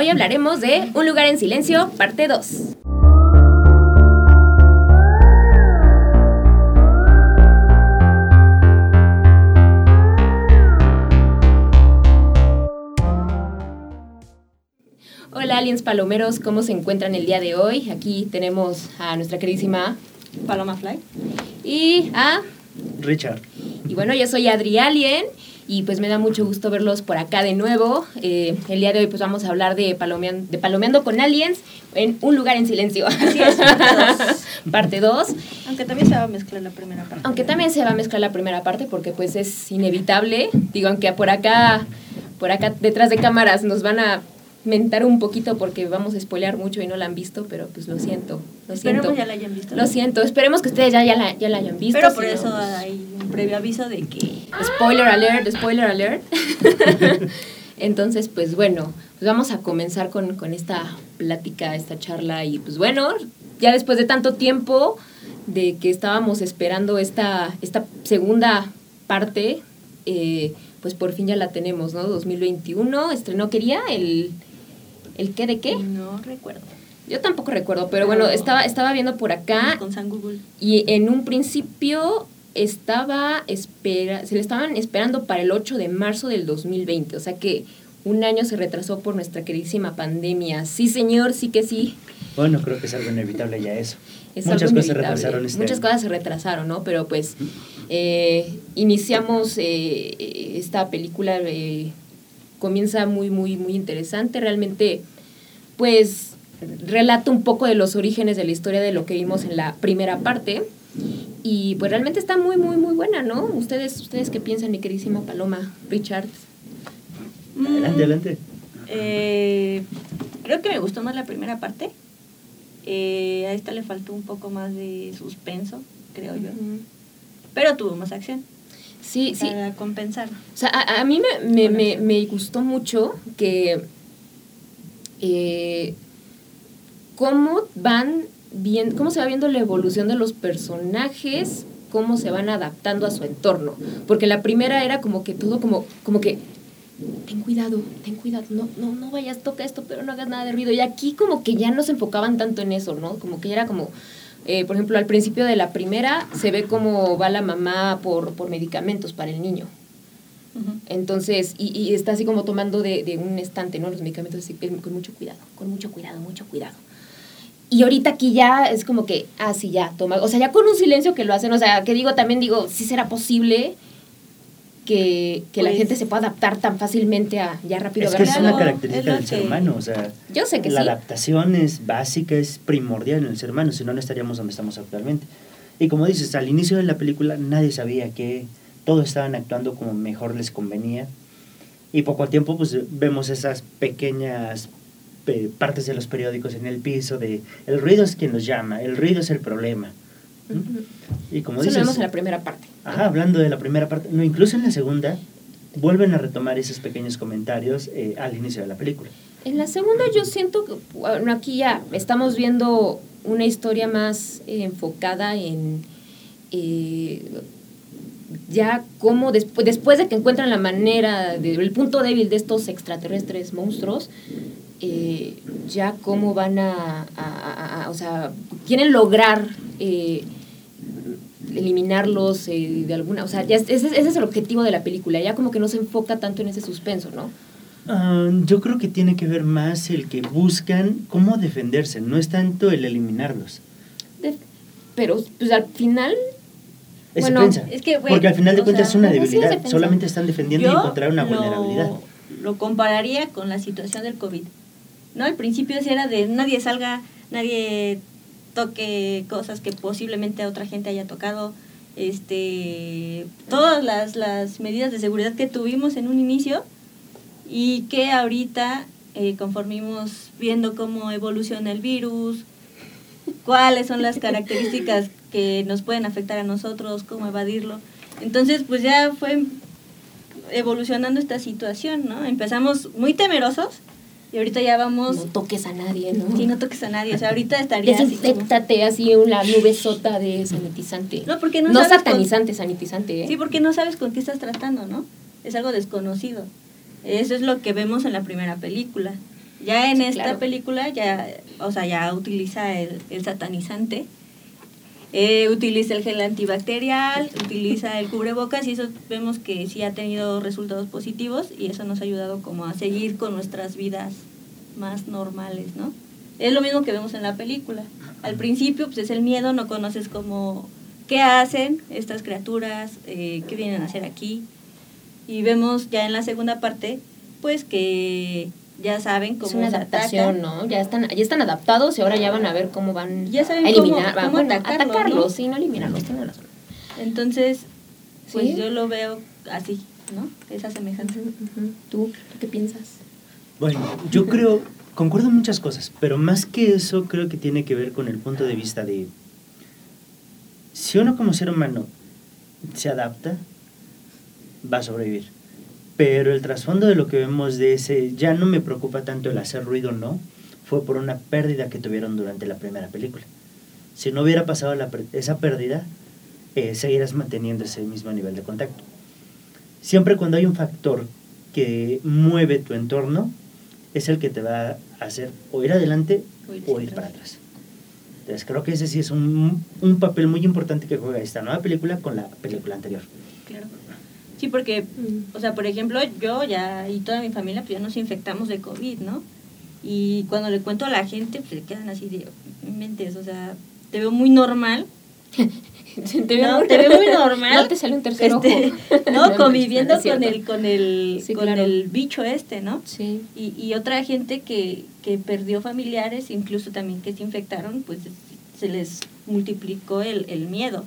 Hoy hablaremos de Un lugar en silencio, parte 2. Hola aliens palomeros, ¿cómo se encuentran el día de hoy? Aquí tenemos a nuestra queridísima Paloma Fly y a Richard. Y bueno, yo soy Adri Alien y pues me da mucho gusto verlos por acá de nuevo. Eh, el día de hoy pues vamos a hablar de, palomean- de Palomeando con Aliens en Un lugar en silencio. Así es, parte parte 2. Aunque también se va a mezclar la primera parte. Aunque también se va a mezclar la primera parte porque pues es inevitable. Digo, aunque por acá, por acá detrás de cámaras nos van a mentar un poquito porque vamos a spoilear mucho y no la han visto, pero pues lo siento, lo siento. Esperemos ya la hayan visto. Lo siento, esperemos que ustedes ya, ya, la, ya la hayan visto. Pero por si no, eso pues- hay un previo aviso de que Spoiler alert, spoiler alert. Entonces, pues bueno, pues vamos a comenzar con, con esta plática, esta charla y pues bueno, ya después de tanto tiempo de que estábamos esperando esta, esta segunda parte, eh, pues por fin ya la tenemos, ¿no? 2021, estrenó, quería el... ¿El qué de qué? no recuerdo. Yo tampoco recuerdo, pero bueno, estaba, estaba viendo por acá Con San Google. y en un principio estaba espera, se le estaban esperando para el 8 de marzo del 2020, o sea que un año se retrasó por nuestra queridísima pandemia. Sí, señor, sí que sí. Bueno, creo que es algo inevitable ya eso. Es Muchas cosas se retrasaron este Muchas año. cosas se retrasaron, ¿no? Pero pues eh, iniciamos eh, esta película, eh, comienza muy, muy, muy interesante. Realmente, pues relata un poco de los orígenes de la historia de lo que vimos en la primera parte. Y pues realmente está muy, muy, muy buena, ¿no? Ustedes, ustedes qué piensan, mi queridísima Paloma, Richard. Adelante, Mm, adelante. eh, creo que me gustó más la primera parte. Eh, a esta le faltó un poco más de suspenso, creo yo. Pero tuvo más acción. Sí, sí. Para compensar. O sea, a, a mí me, me, me, me gustó mucho que eh, cómo van bien, cómo se va viendo la evolución de los personajes, cómo se van adaptando a su entorno. Porque la primera era como que todo como, como que ten cuidado, ten cuidado, no, no, no vayas, toca esto, pero no hagas nada de ruido. Y aquí como que ya no se enfocaban tanto en eso, ¿no? Como que ya era como, eh, por ejemplo, al principio de la primera se ve cómo va la mamá por, por medicamentos para el niño. Entonces, y, y está así como tomando de, de un estante, ¿no? Los medicamentos así, eh, con mucho cuidado, con mucho cuidado, mucho cuidado. Y ahorita aquí ya es como que, ah, sí, ya, toma. O sea, ya con un silencio que lo hacen, o sea, que digo, también digo, sí será posible que, que la Pues- gente se pueda adaptar tan fácilmente a ya rápido Es que es una característica lo del ser humano, o sea, Yo sé que la sí. adaptación es básica, es primordial en el ser humano, si no, no estaríamos donde estamos actualmente. Y como dices, al inicio de la película nadie sabía que todos estaban actuando como mejor les convenía. Y poco a tiempo pues vemos esas pequeñas pe- partes de los periódicos en el piso de el ruido es quien nos llama, el ruido es el problema. Y como Eso lo dices, vemos en la primera parte. Ajá, hablando de la primera parte, no, incluso en la segunda, vuelven a retomar esos pequeños comentarios eh, al inicio de la película. En la segunda yo siento que, bueno, aquí ya estamos viendo una historia más eh, enfocada en eh, ya cómo después, después de que encuentran la manera, el punto débil de estos extraterrestres monstruos, ya cómo van a, o sea, quieren lograr eliminarlos eh, de alguna, o sea, ya es- ese, ese es el objetivo de la película, ya como que no se enfoca tanto en ese suspenso, ¿no? Ah, yo creo que tiene que ver más el que buscan cómo defenderse, no es tanto el eliminarlos. De- pero pues al final Es Bueno, defensa. es que, güey, porque al final de cuentas sea, es una sí, es debilidad, defensa. solamente están defendiendo y encontrar una lo- vulnerabilidad. Lo compararía con la situación del COVID. ¿No? Al principio sí era de nadie salga, nadie toque cosas que posiblemente otra gente haya tocado. Este, todas las, las medidas de seguridad que tuvimos en un inicio y que ahorita, eh, conforme íbamos viendo cómo evoluciona el virus, cuáles son las características que nos pueden afectar a nosotros, cómo evadirlo. Entonces, pues ya fue evolucionando esta situación, ¿no? Empezamos muy temerosos y ahorita ya vamos... no toques a nadie, ¿no? Si no toques a nadie, o sea, ahorita estaría así como- Desinfectate así una nube sota de sanitizante. No, porque no No sabes con- satanizante, sanitizante, ¿eh? Sí, porque no sabes con qué estás tratando, ¿no? Es algo desconocido. Eso es lo que vemos en la primera película. Ya en Sí, esta claro. película ya, o sea, ya utiliza el, el satanizante, eh, utiliza el gel antibacterial, utiliza el cubrebocas y eso vemos que sí ha tenido resultados positivos y eso nos ha ayudado como a seguir con nuestras vidas más normales, ¿no? Es lo mismo que vemos en la película. Al principio pues es el miedo, no conoces cómo, qué hacen estas criaturas, eh, qué vienen a hacer aquí. Y vemos ya en la segunda parte, pues que ya saben cómo Es una adaptación, atacan. ¿no? Ya están, ya están adaptados y ahora ya van a ver cómo van Ya saben a cómo- eliminar, cómo bueno, atacarlos, atacarlos, ¿no? sí, no eliminarlos, tienes razón. Entonces, pues Sí. yo lo veo así, ¿no? Esa semejanza. Ujú, ujú. ¿Tú, ¿Tú qué piensas? Bueno, yo creo, concuerdo en muchas cosas, pero más que eso creo que tiene que ver con el punto de vista de si uno como ser humano se adapta, va a sobrevivir. Pero el trasfondo de lo que vemos de ese, ya no me preocupa tanto el hacer ruido o no, fue por una pérdida que tuvieron durante la primera película. Si no hubiera pasado la esa pérdida, eh, seguirás manteniendo ese mismo nivel de contacto. Siempre cuando hay un factor que mueve tu entorno, es el que te va a hacer o ir adelante O ir o para atrás. Entonces creo que ese sí es un, un papel muy importante que juega esta nueva película con la película anterior. Claro. Sí, porque, Mm. o sea, por ejemplo, yo ya y toda mi familia, pues ya nos infectamos de COVID, ¿no? Y cuando le cuento a la gente, pues se quedan así de, "No mentes, o sea, te veo muy normal. te No, te veo muy normal. No te sale un tercer este, ojo. no, conviviendo con el, con el, Sí, con claro. el bicho este, ¿no? Sí. Y, y otra gente que, que perdió familiares, incluso también que se infectaron, pues se les multiplicó el, el miedo.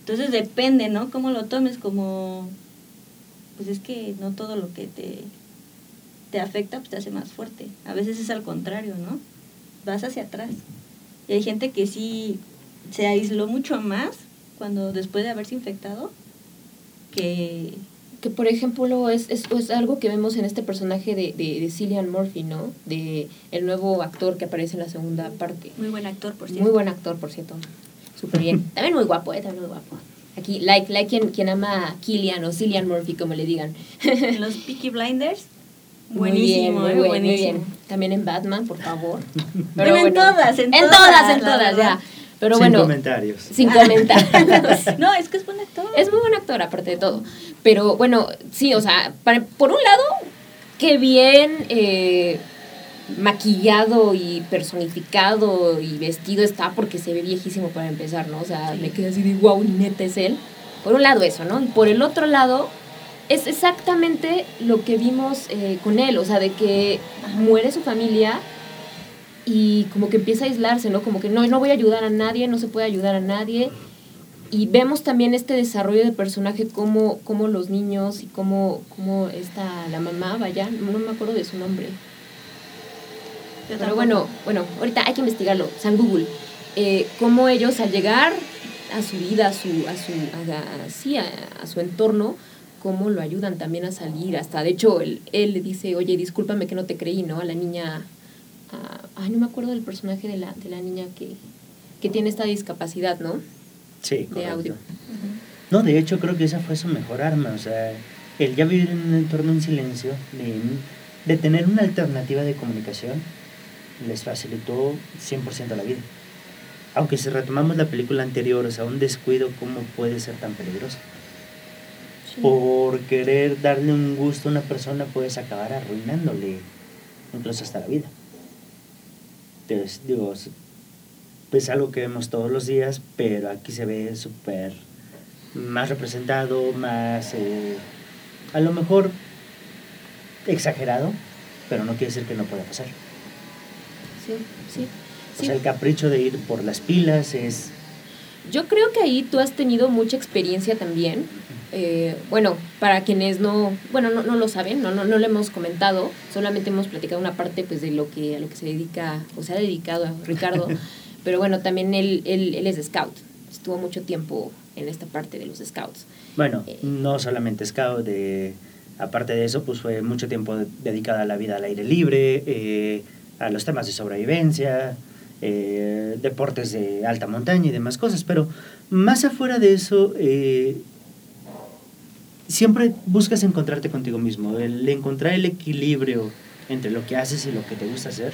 Entonces depende, ¿no? Cómo lo tomes, como, pues es que no todo lo que te, te afecta pues te hace más fuerte. A veces es al contrario, ¿no? Vas hacia atrás. Y hay gente que sí se aisló mucho más cuando después de haberse infectado que Que por ejemplo es, es, es algo que vemos en este personaje de, de, de Cillian Murphy, ¿no? De el nuevo actor que aparece en la segunda parte. muy buen actor, por cierto. Muy buen actor, por cierto. Súper bien. También muy guapo, ¿eh? También muy guapo. Aquí, like, like quien, quien ama a Killian o Cillian Murphy, como le digan. En los Peaky Blinders, Muy buenísimo, eh, muy bien, muy buenísimo. bien. También en Batman, por favor. Bueno, en todas, en todas, todas, en todas, ya. Pero Sin bueno, comentarios. sin comentarios. No, es que es buen actor. Es muy buen actor, aparte de todo. Pero bueno, sí, o sea, para- por un lado, qué bien eh, maquillado y personificado y vestido está, porque se ve viejísimo para empezar, ¿no? O sea, Sí. me quedé así de wow, neta es él. Por un lado eso, ¿no? Y por el otro lado, es exactamente lo que vimos eh, con él, o sea, de que muere su familia y como que empieza a aislarse, ¿no? Como que no, no voy a ayudar a nadie, no se puede ayudar a nadie. Y vemos también este desarrollo de personaje, como, como los niños y cómo, cómo está la mamá, vaya, no me acuerdo de su nombre. Pero bueno, bueno, ahorita hay que investigarlo, San Google. Eh, cómo ellos al llegar a su vida, a su, a su, a, a- sí, a, a su entorno, cómo lo ayudan también a salir. Hasta, de hecho, él, él le dice, oye, discúlpame que no te creí, ¿no? A la niña, a- ay, no me acuerdo del personaje de la, de la niña que, que tiene esta discapacidad, ¿no? Sí, De correcto. audio. Ujú. No, de hecho creo que esa fue su mejor arma, o sea, el ya vivir en un entorno en silencio, de, de tener una alternativa de comunicación, les facilitó 100% la vida. Aunque si retomamos la película anterior, o sea, un descuido, ¿cómo puede ser tan peligroso? Por querer darle un gusto a una persona puedes acabar arruinándole incluso hasta la vida. Entonces, digo, es- es algo que vemos todos los días, pero aquí se ve súper más representado, más, eh, a lo mejor exagerado, pero no quiere decir que no pueda pasar. Sí, sí. O sea, el capricho de ir por las pilas es... Yo creo que ahí tú has tenido mucha experiencia también. Eh, bueno, para quienes no, bueno, no, no lo saben, no, no, no lo hemos comentado, solamente hemos platicado una parte pues de lo que a lo que se dedica, o se ha dedicado a Ricardo, pero bueno, también él, él, él es scout, estuvo mucho tiempo en esta parte de los scouts. Bueno, Eh. no solamente scout, de, aparte de eso, pues fue mucho tiempo de- dedicada a la vida al aire libre, eh, a los temas de sobrevivencia, eh, deportes de alta montaña y demás cosas, pero más afuera de eso, eh, siempre buscas encontrarte contigo mismo, el encontrar el equilibrio entre lo que haces y lo que te gusta hacer.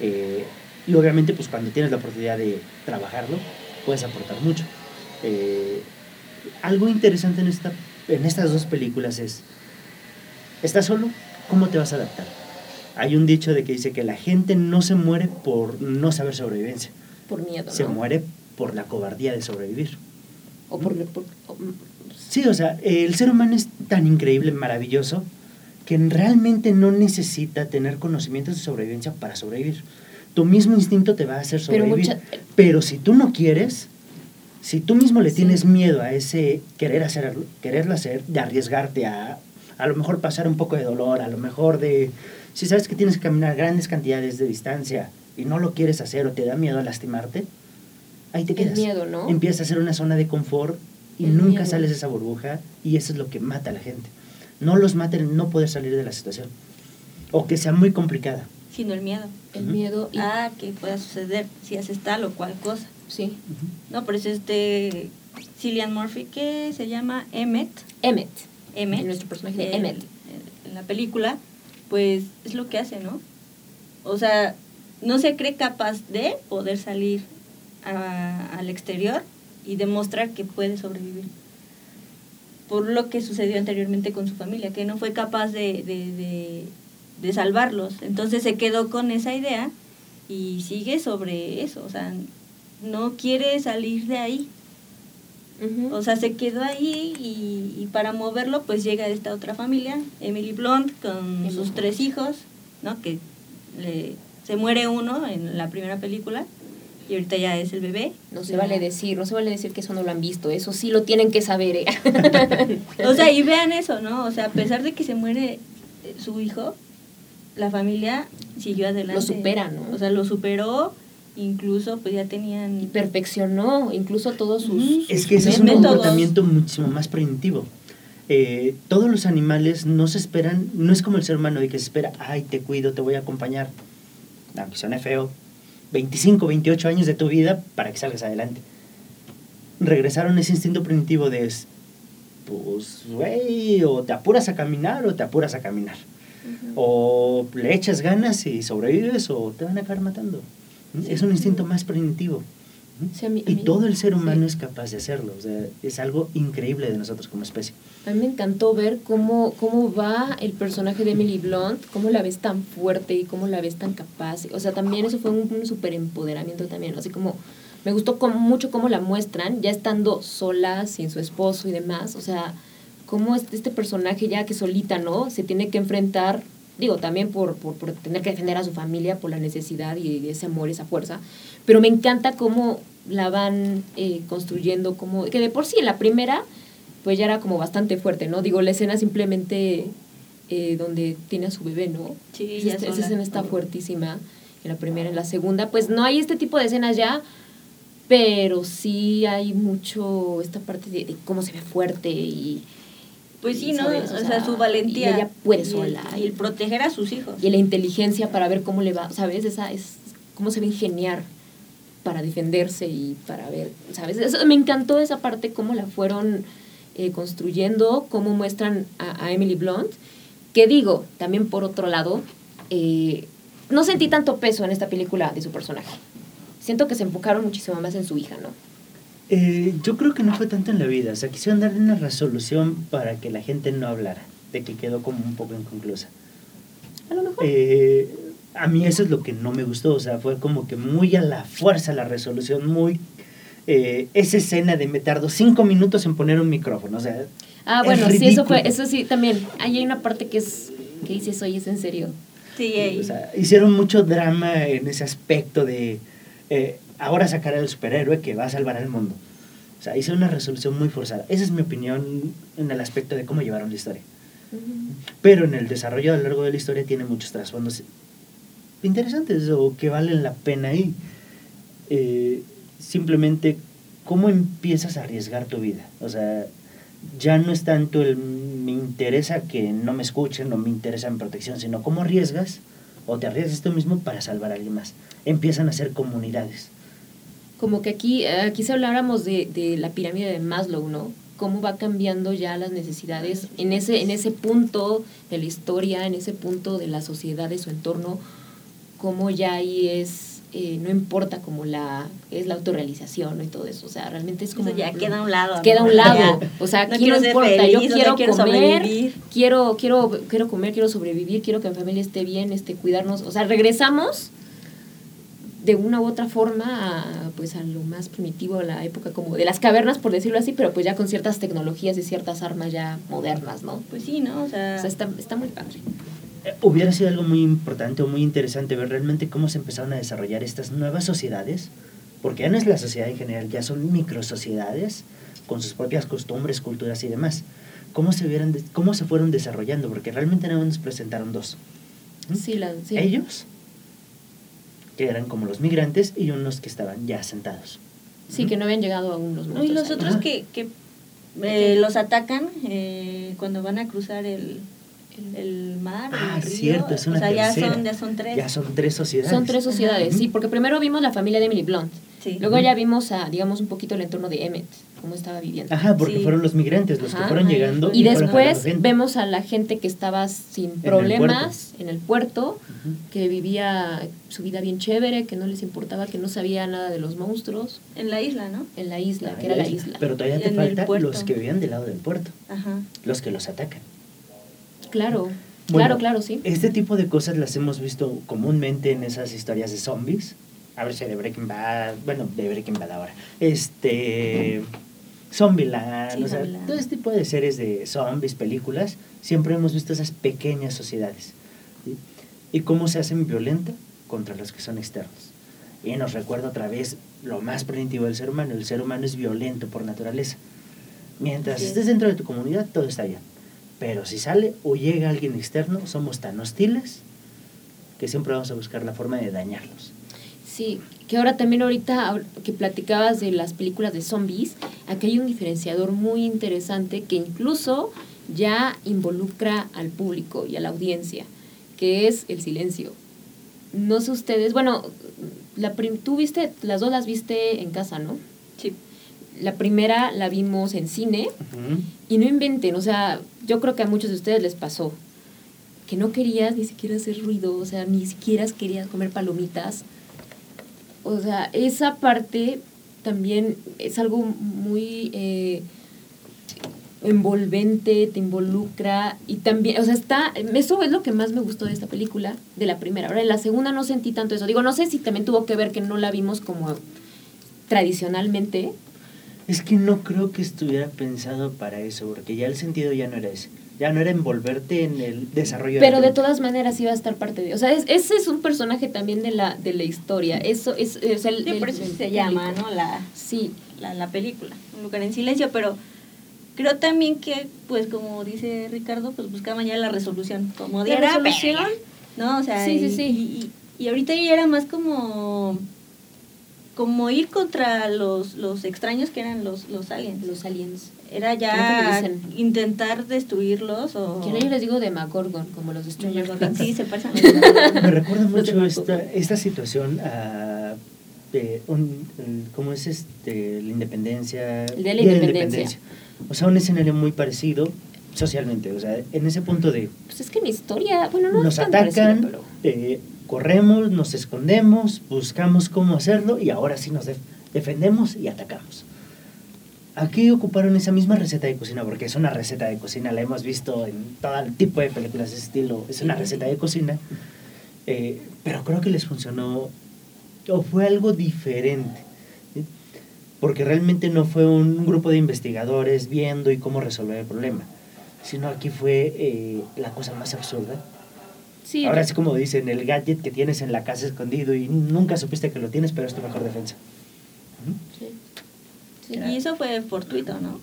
Eh, y obviamente, pues cuando tienes la oportunidad de trabajarlo, puedes aportar mucho. Algo interesante en, esta, en estas dos películas es, ¿estás solo? ¿Cómo te vas a adaptar? Hay un dicho de que dice que la gente no se muere por no saber sobrevivencia. Por miedo. Se ¿no? muere por la cobardía de sobrevivir. O por, por- o- Sí, o sea, el ser humano es tan increíble, maravilloso, que realmente no necesita tener conocimientos de sobrevivencia para sobrevivir. Tu mismo instinto te va a hacer Pero sobrevivir. mucha- Pero si tú no quieres, si tú mismo le Sí. tienes miedo a ese querer hacerlo, quererlo hacer, de arriesgarte a a lo mejor pasar un poco de dolor, a lo mejor de si sabes que tienes que caminar grandes cantidades de distancia y no lo quieres hacer o te da miedo a lastimarte, ahí te El quedas. miedo, ¿no? Empiezas a hacer una zona de confort y El nunca miedo. sales de esa burbuja y eso es lo que mata a la gente. No los mata el no poder salir de la situación o que sea muy complicada. Sino el miedo. el Ujú. miedo y... Ah, que pueda suceder si haces tal o cual cosa. Sí. No, por eso este Cillian Murphy, que se llama Emmet, Emmet. Emmet, Nuestro personaje de Emmet. en la película, pues es lo que hace, ¿no? O sea, no se cree capaz de poder salir a- al exterior y demostrar que puede sobrevivir. Por lo que sucedió anteriormente con su familia, que no fue capaz de, de, de- de salvarlos. Entonces se quedó con esa idea y sigue sobre eso. O sea, no quiere salir de ahí. O sea, se quedó ahí y, y para moverlo pues llega esta otra familia, Emily Blunt, con Emily sus tres hijos, ¿no? Que le- se muere uno en la primera película y ahorita ya es el bebé. No se vale decir, no se vale decir que eso no lo han visto, eso sí lo tienen que saber. ¿eh? O sea, y vean eso, ¿no? O sea, a pesar de que se muere eh, su hijo, la familia siguió adelante. Lo supera, ¿no? O sea, lo superó, incluso pues ya tenían... y perfeccionó incluso todos sus... Es que ese es un Métodos. comportamiento muchísimo más primitivo. Eh, todos los animales no se esperan, no es como el ser humano de que se espera, ay, te cuido, te voy a acompañar, aunque suene feo, 25, 28 años de tu vida para que salgas adelante. Regresaron ese instinto primitivo de, es, pues, güey, o te apuras a caminar o te apuras a caminar. O le echas ganas y sobrevives o te van a acabar matando. Es un instinto más primitivo. Sí, a mí- a Y todo el ser humano sí. es capaz de hacerlo. O sea, es algo increíble de nosotros como especie. A mí me encantó ver cómo, cómo va el personaje de Emily Blunt, cómo la ves tan fuerte y cómo la ves tan capaz. O sea, también eso fue un, un súper empoderamiento también. Así como me gustó como, mucho cómo la muestran, ya estando sola, sin su esposo y demás. O sea, cómo este, este personaje ya que solita, ¿no? Se tiene que enfrentar, digo, también por, por, por tener que defender a su familia, por la necesidad y ese amor, esa fuerza. Pero me encanta cómo la van eh, construyendo, como que de por sí en la primera pues ya era como bastante fuerte, ¿no? Digo, la escena simplemente eh, donde tiene a su bebé, ¿no? Sí, ya esa escena está fuertísima en la primera, en la segunda, pues no hay este tipo de escenas ya, pero sí hay mucho esta parte de, de cómo se ve fuerte y, Pues sí, ¿no? O sea, su valentía. Y ella puede y sola. Y el proteger a sus hijos. y la inteligencia para ver cómo le va, ¿sabes? Esa es cómo se va a ingeniar para defenderse y para ver, ¿sabes? Eso, me encantó esa parte, cómo la fueron eh, construyendo, cómo muestran a, a Emily Blunt, que digo, también por otro lado, eh, no sentí tanto peso en esta película de su personaje. Siento que se enfocaron muchísimo más en su hija, ¿no? Eh, yo creo que no fue tanto en la vida. O sea, quisieron darle una resolución para que la gente no hablara. De que quedó como un poco inconclusa. A lo mejor. Eh, a mí eso es lo que no me gustó. O sea, fue como que muy a la fuerza la resolución. Muy... eh, esa escena de me tardó cinco minutos en poner un micrófono. O sea, ah, es bueno, sí, eso fue, eso sí, también. Ahí hay una parte que es, que dices, oye, es en serio. Sí, ahí. O sea, hicieron mucho drama en ese aspecto de eh, ahora sacar al superhéroe que va a salvar al mundo. O sea, hicieron una resolución muy forzada. Esa es mi opinión en el aspecto de cómo llevaron la historia. Pero en el desarrollo a lo largo de la historia tiene muchos trasfondos interesantes o que valen la pena ahí. Eh, simplemente, ¿cómo empiezas a arriesgar tu vida? O sea, ya no es tanto el me interesa que no me escuchen o me interesa mi protección, sino cómo arriesgas o te arriesgas tú mismo para salvar a alguien más. Empiezan a ser comunidades. Como que aquí, aquí si habláramos de, de la pirámide de Maslow, ¿no? cómo va cambiando ya las necesidades en ese, en ese punto de la historia, en ese punto de la sociedad, de su entorno, cómo ya ahí es, eh, no importa como la, es la autorrealización ¿no? y todo eso, o sea, realmente es como... Eso ya queda a un lado. Queda a ¿no? un lado, o sea, No aquí quiero no ser importa, feliz, yo quiero, quiero comer, sobrevivir. quiero, quiero, quiero comer, quiero sobrevivir, quiero que mi familia esté bien, este, cuidarnos, o sea, regresamos de una u otra forma a, pues a lo más primitivo, a la época como de las cavernas, por decirlo así, pero pues ya con ciertas tecnologías y ciertas armas ya modernas, ¿no? Pues sí, ¿no? O sea, O sea, está, está muy padre. Eh, Hubiera sido algo muy importante o muy interesante ver realmente cómo se empezaron a desarrollar estas nuevas sociedades, porque ya no es la sociedad en general, ya son microsociedades con sus propias costumbres, culturas y demás. ¿Cómo se, vieron, de- cómo se fueron desarrollando? Porque realmente nada más nos presentaron dos. ¿Mm? Sí, la, sí. Ellos, que eran como los migrantes, y unos que estaban ya asentados. Sí, que no habían llegado aún los No, monstruos. y los ahí. otros Ajá. que, que eh, los atacan eh, cuando van a cruzar el, el mar. Ah, el río. cierto, es una O sea, ya son, ya son tres. Ya son tres sociedades. Son tres sociedades, Ajá. sí, porque primero vimos la familia de Emily Blunt. Sí. Luego ya vimos a, digamos, un poquito el entorno de Emmett, cómo estaba viviendo. Ajá, porque Sí. fueron los migrantes los que Ajá. fueron llegando. Y después vemos a la gente que estaba sin el problemas en el puerto, que vivía su vida bien chévere, que no les importaba, que no sabía nada de los monstruos En la isla, ¿no? en la isla, Ah, que era la isla. Pero todavía te en el faltan puerto. los que vivían del lado del puerto, Ajá. los que los atacan. Claro, Bueno, claro, claro, sí. Este tipo de cosas las hemos visto comúnmente en esas historias de zombies. A ver si de Breaking Bad, bueno, de Breaking Bad ahora. Este. Zombieland, Sí, o sea, Zombieland. todo este tipo de series de zombies, películas, siempre hemos visto esas pequeñas sociedades. ¿sí? Y cómo se hacen violenta contra los que son externos. Y nos recuerda otra vez lo más primitivo del ser humano. El ser humano es violento por naturaleza. Mientras es. estés dentro de tu comunidad, todo está bien. Pero si sale o llega alguien externo, somos tan hostiles que siempre vamos a buscar la forma de dañarlos. Sí, que ahora también ahorita ahor- que platicabas de las películas de zombies, aquí hay un diferenciador muy interesante que incluso ya involucra al público y a la audiencia, que es el silencio. No sé ustedes, bueno, la prim- tú viste, las dos las viste en casa, ¿no? Sí. La primera la vimos en cine y no inventen, o sea, yo creo que a muchos de ustedes les pasó que no querías ni siquiera hacer ruido, o sea, ni siquiera querías comer palomitas. O sea, esa parte también es algo muy eh, envolvente, te involucra y también, o sea, está, eso es lo que más me gustó de esta película, de la primera. Ahora, en la segunda no sentí tanto eso. Digo, no sé si también tuvo que ver que no la vimos como tradicionalmente, Es que no creo que estuviera pensado para eso, porque ya el sentido ya no era ese. Ya no era envolverte en el desarrollo Pero la de todas maneras iba a estar parte de... O sea, es- ese es un personaje también de la, de la historia. Eso es... es el, Sí, el- por eso el se llama. ¿no? La, Sí, la, la película, Un lugar en silencio, pero creo también que, pues como dice Ricardo, pues buscaban ya la resolución, como La diera, resolución. ¿no? O sea, Sí, sí, y, sí. Y ahorita ya era más como como ir contra los, los extraños que eran los, los aliens. los aliens. Era ya intentar destruirlos o... Que yo les digo de Magorgon, como los de Stranger Things. Sí, se pasan. Me recuerda mucho esta, esta situación a un, el- ¿cómo es este? La independencia. El de la Independencia. O sea, un escenario muy parecido socialmente. O sea, en ese punto de Pues es que mi historia, bueno, no nos es tan parecida, atacan, pero... eh, corremos, nos escondemos, buscamos cómo hacerlo y ahora sí nos def- defendemos y atacamos. Aquí ocuparon esa misma receta de cocina, porque es una receta de cocina, la hemos visto en todo tipo de películas de ese estilo, es una receta de cocina, eh, pero creo que les funcionó o fue algo diferente, ¿sí? porque realmente no fue un grupo de investigadores viendo y cómo resolver el problema, sino aquí fue eh, la cosa más absurda. Sí, Ahora sí como dicen, el gadget que tienes en la casa escondido y nunca supiste que lo tienes, pero es tu mejor defensa. Sí. Y eso fue fortuito, ¿no?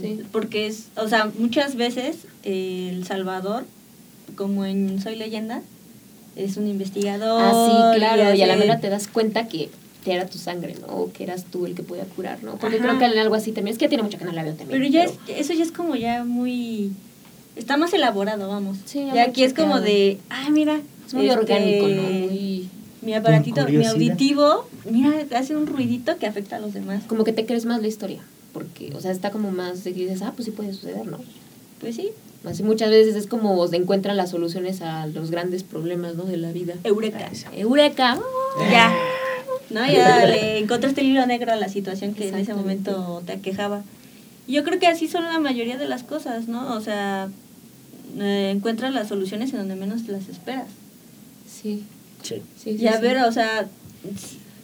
Sí. Porque es, o sea, muchas veces eh, El Salvador, como en Soy Leyenda, es un investigador. Ah, sí, claro, y a la mera te das cuenta que te era tu sangre, ¿no? O que eras tú el que podía curar, ¿no? Porque Ajá. creo que en algo así también, es que ya tiene mucho que no la veo también. Pero ya es, eso ya es como ya muy... Está más elaborado, vamos. Sí, ya aquí es como de, ay, mira. es muy este, orgánico, ¿no? Muy... Mi aparatito, mi auditivo, mira, hace un ruidito que afecta a los demás. Como que te crees más la historia. porque, o sea, está como más de que dices, ah, pues sí puede suceder, ¿no? Pues sí. Así muchas veces es como se encuentran las soluciones a los grandes problemas, ¿no? De la vida. Eureka. Eureka. Ya. ¿No? Ya le encontraste el hilo negro a la situación que en ese momento te aquejaba. Yo creo que así son la mayoría de las cosas, ¿no? O sea, eh, encuentras las soluciones en donde menos las esperas. Sí, Sí. sí, sí. Y a sí. ver, o sea,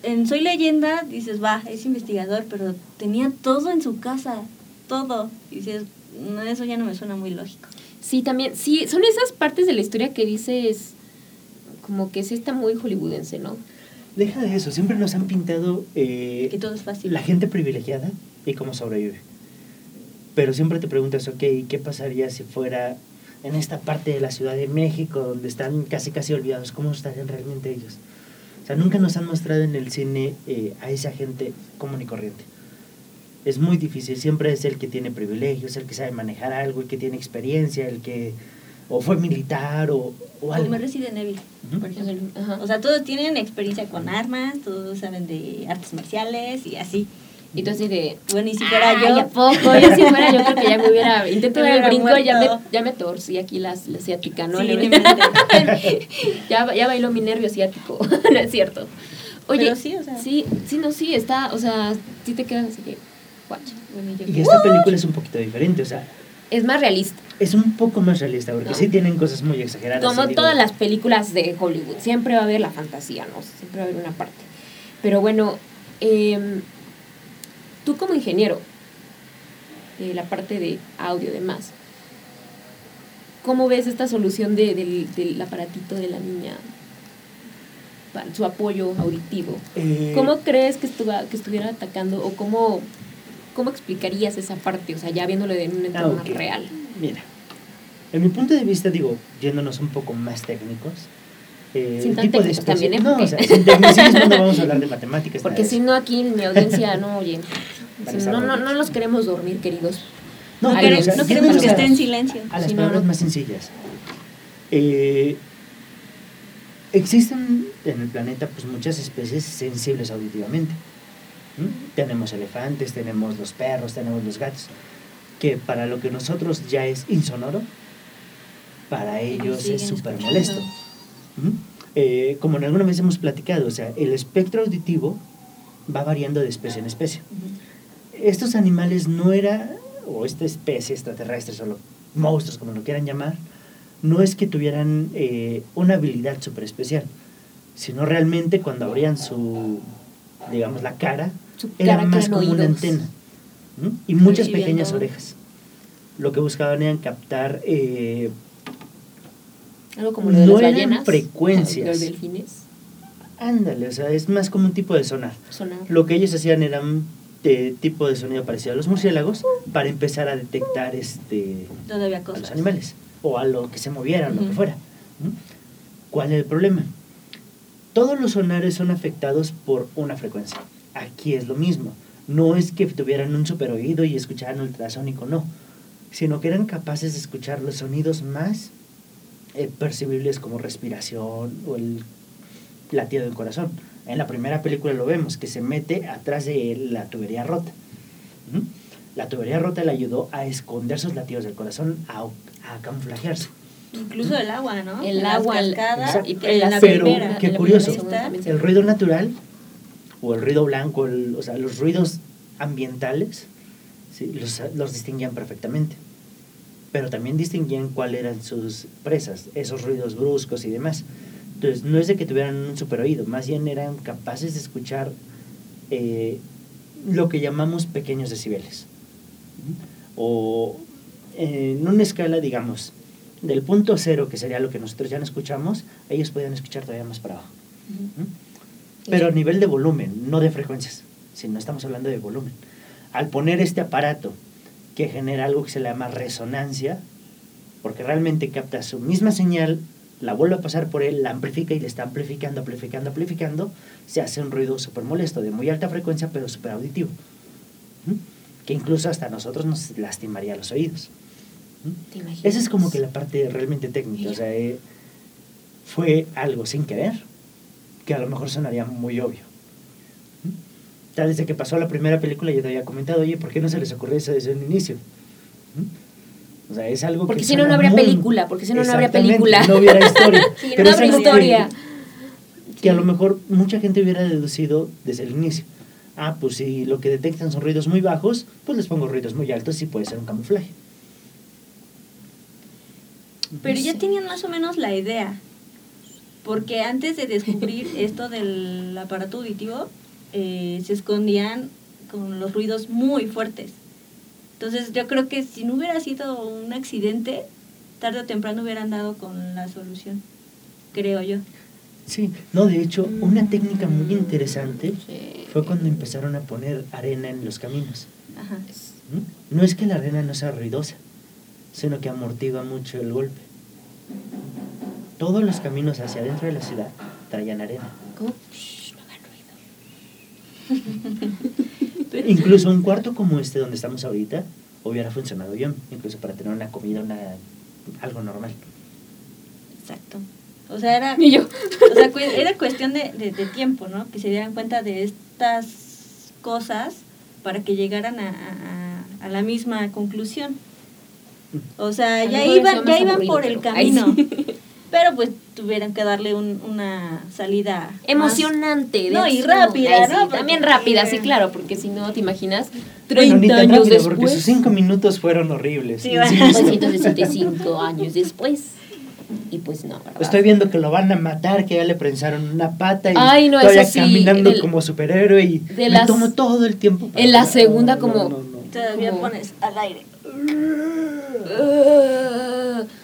en Soy Leyenda dices, va, es investigador, pero tenía todo en su casa, todo. Y dices, no, eso ya no me suena muy lógico. Sí, también, sí, son esas partes de la historia que dices, como que sí está muy hollywoodense, ¿no? Deja de eso, siempre nos han pintado eh, Que todo es fácil. la gente privilegiada y cómo sobrevive. Pero siempre te preguntas, ok, ¿qué pasaría si fuera en esta parte de la Ciudad de México donde están casi casi olvidados? ¿Cómo estarían realmente ellos? O sea, nunca nos han mostrado en el cine eh, a esa gente común y corriente. Es muy difícil, siempre es el que tiene privilegios, el que sabe manejar algo, el que tiene experiencia, el que o fue militar o, o algo. Como Resident Evil, Ujú. por ejemplo. O sea, todos tienen experiencia con armas, todos saben de artes marciales y así. Y tú así de... Bueno, y si fuera "Ay, yo, ¿a poco? Yo si fuera yo creo que ya me hubiera... Intento dar el brinco y ya me, ya me torcí aquí la, la asiática, ¿no? Sí, ya, ya bailó mi nervio asiático, no es cierto. Oye, Pero sí, o sea. sí, sí, no, sí, está, o sea, sí te quedas así que, guacha. Bueno, y Y esta película es un poquito diferente, o sea, Es más realista. es un poco más realista porque ¿No? sí tienen cosas muy exageradas. Como y digo, todas las películas de Hollywood, siempre va a haber la fantasía, ¿no? Siempre va a haber una parte. Pero bueno, em, tú como ingeniero, de la parte de audio y demás, ¿cómo ves esta solución de- del, del aparatito de la niña para su apoyo auditivo? eh, ¿Cómo crees que, estuva, que estuviera atacando o cómo, cómo explicarías esa parte? O sea, ya viéndolo en un entorno Ah, real. Mira, en mi punto de vista, digo, yéndonos un poco más técnicos. eh, Sin tan tipo de también, ¿eh? No, Porque- o sea, sin tecnicismo no vamos a hablar de matemáticas. Porque si no, aquí en mi audiencia no oyen. No, no, no los queremos dormir, queridos. No, no queremos que esté en silencio. A las palabras más sencillas. Eh, existen en el planeta pues muchas especies sensibles auditivamente. ¿Mm? Tenemos elefantes, tenemos los perros, tenemos los gatos, que para lo que nosotros ya es insonoro, para ellos es súper molesto. ¿Mm? Eh, como en alguna vez hemos platicado, o sea, el espectro auditivo va variando de especie en especie estos animales no era, o esta especie extraterrestre, o los monstruos, como lo quieran llamar, no es que tuvieran eh, una habilidad súper especial, sino realmente cuando abrían su, digamos, la cara, Su era cara más como una antena y muchas pequeñas orejas. Lo que buscaban eran captar eh, Algo como lo de No las eran ballenas. frecuencias. Los delfines. ándale, o sea, es más como un tipo de sonar. Sonar. Lo que ellos hacían era eh, tipo de sonido parecido a los murciélagos para empezar a detectar este a los animales o a lo que se moviera o lo que fuera. ¿Cuál es el problema? Todos los sonares son afectados por una frecuencia. Aquí es lo mismo. No es que tuvieran un super oído y escucharan ultrasónico, no. Sino que eran capaces de escuchar los sonidos más eh, percibibles como respiración o el latido del corazón. En la primera película lo vemos, que se mete atrás de la tubería rota. La tubería rota le ayudó a esconder sus latidos del corazón, a, a camuflajearse. Incluso el agua, ¿no? El las agua, cascadas, y en la Pero, primera, qué curioso. primera El ruido natural o el ruido blanco, el- o sea, los ruidos ambientales, ¿sí? los, los distinguían perfectamente. Pero también distinguían cuáles eran sus presas, esos ruidos bruscos y demás. Entonces, no es de que tuvieran un super oído, más bien eran capaces de escuchar eh, lo que llamamos pequeños decibeles. O eh, en una escala, digamos, del punto cero, que sería lo que nosotros ya no escuchamos, ellos podían escuchar todavía más para abajo. Pero a nivel de volumen, no de frecuencias, sino estamos hablando de volumen. Al poner este aparato que genera algo que se le llama resonancia, porque realmente capta su misma señal, la vuelve a pasar por él, la amplifica y le está amplificando, amplificando, amplificando, se hace un ruido súper molesto, de muy alta frecuencia, pero súper auditivo. ¿Mm? Que incluso hasta nosotros nos lastimaría los oídos. ¿Mm? Esa es como que la parte realmente técnica, o sea, eh, fue algo sin querer, que a lo mejor sonaría muy obvio. ¿Mm? Ya desde que pasó la primera película yo te había comentado, oye, ¿por qué no se les ocurrió eso desde el inicio? ¿Mm? O sea, es algo Porque que si no, no habría muy- película, porque si no, no habría película. No hubiera historia. Sí, Pero no habría que- historia. que a lo mejor mucha gente hubiera deducido desde el inicio. Ah, pues si lo que detectan son ruidos muy bajos, pues les pongo ruidos muy altos y puede ser un camuflaje. Pero No ya sé. tenían más o menos la idea. Porque antes de descubrir esto del aparato auditivo, eh, se escondían con los ruidos muy fuertes. Entonces yo creo que si no hubiera sido un accidente, tarde o temprano hubieran dado con la solución. Creo yo. Sí, no, de hecho, una técnica muy interesante Sí. fue cuando empezaron a poner arena en los caminos. Ajá. ¿Mm? No es que la arena no sea ruidosa, sino que amortigua mucho el golpe. Todos los caminos hacia adentro de la ciudad traían arena. ¿Cómo? Shh, no hagan ruido. Incluso un cuarto como este donde estamos ahorita hubiera funcionado bien, incluso para tener una comida, una, algo normal. Exacto. O sea, era, Y yo. o sea, cu- era cuestión de, de- de tiempo, ¿no? Que se dieran cuenta de estas cosas para que llegaran a, a- a la misma conclusión. O sea, ya iban, ya iban aburrido, por el ay, camino. sí. Pero pues tuvieran que darle un- una salida más- Emocionante. de No, y rápida, También rápida, sí, claro, porque si no, ¿te imaginas? Bueno, 30 ni tan años rápido, después. porque sus cinco minutos fueron horribles. Sí. 265 años después. Y pues no, ¿verdad? Estoy viendo que lo van a matar, que ya le prensaron una pata y Ay, no, todavía sí, caminando como superhéroe y de me las- tomo todo el tiempo. para- en la segunda No, como- no, no, no. Todavía Como- pones al aire. Uh,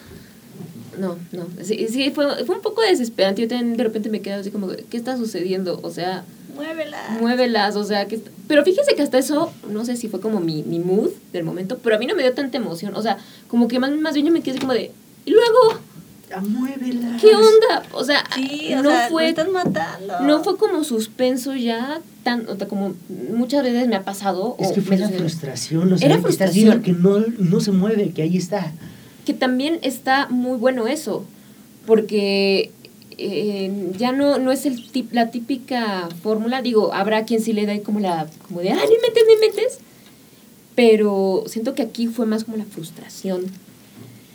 No, no. Sí, sí, fue, fue un poco desesperante. Yo también de repente me quedé así como, ¿qué está sucediendo? O sea, Muévela. muévelas, o sea, que... Pero fíjese que hasta eso, no sé si fue como mi, mi mood del momento, pero a mí no me dio tanta emoción. O sea, como que más, más bien yo me quedé así como de, ¿y luego? Ah, muévela. ¿Qué onda? O sea, Sí, o no sea, fue... están matando. No fue como suspenso ya, tan, o sea, como muchas veces me ha pasado. Es o que fue la frustración, o sea, Era que estás frustración. viendo que no, no se mueve, que ahí está. Que también está muy bueno eso, porque eh, ya no, no es el tip- la típica fórmula, digo, habrá quien sí le da como la, como de, ah, ni metes, ni metes, pero siento que aquí fue más como la frustración,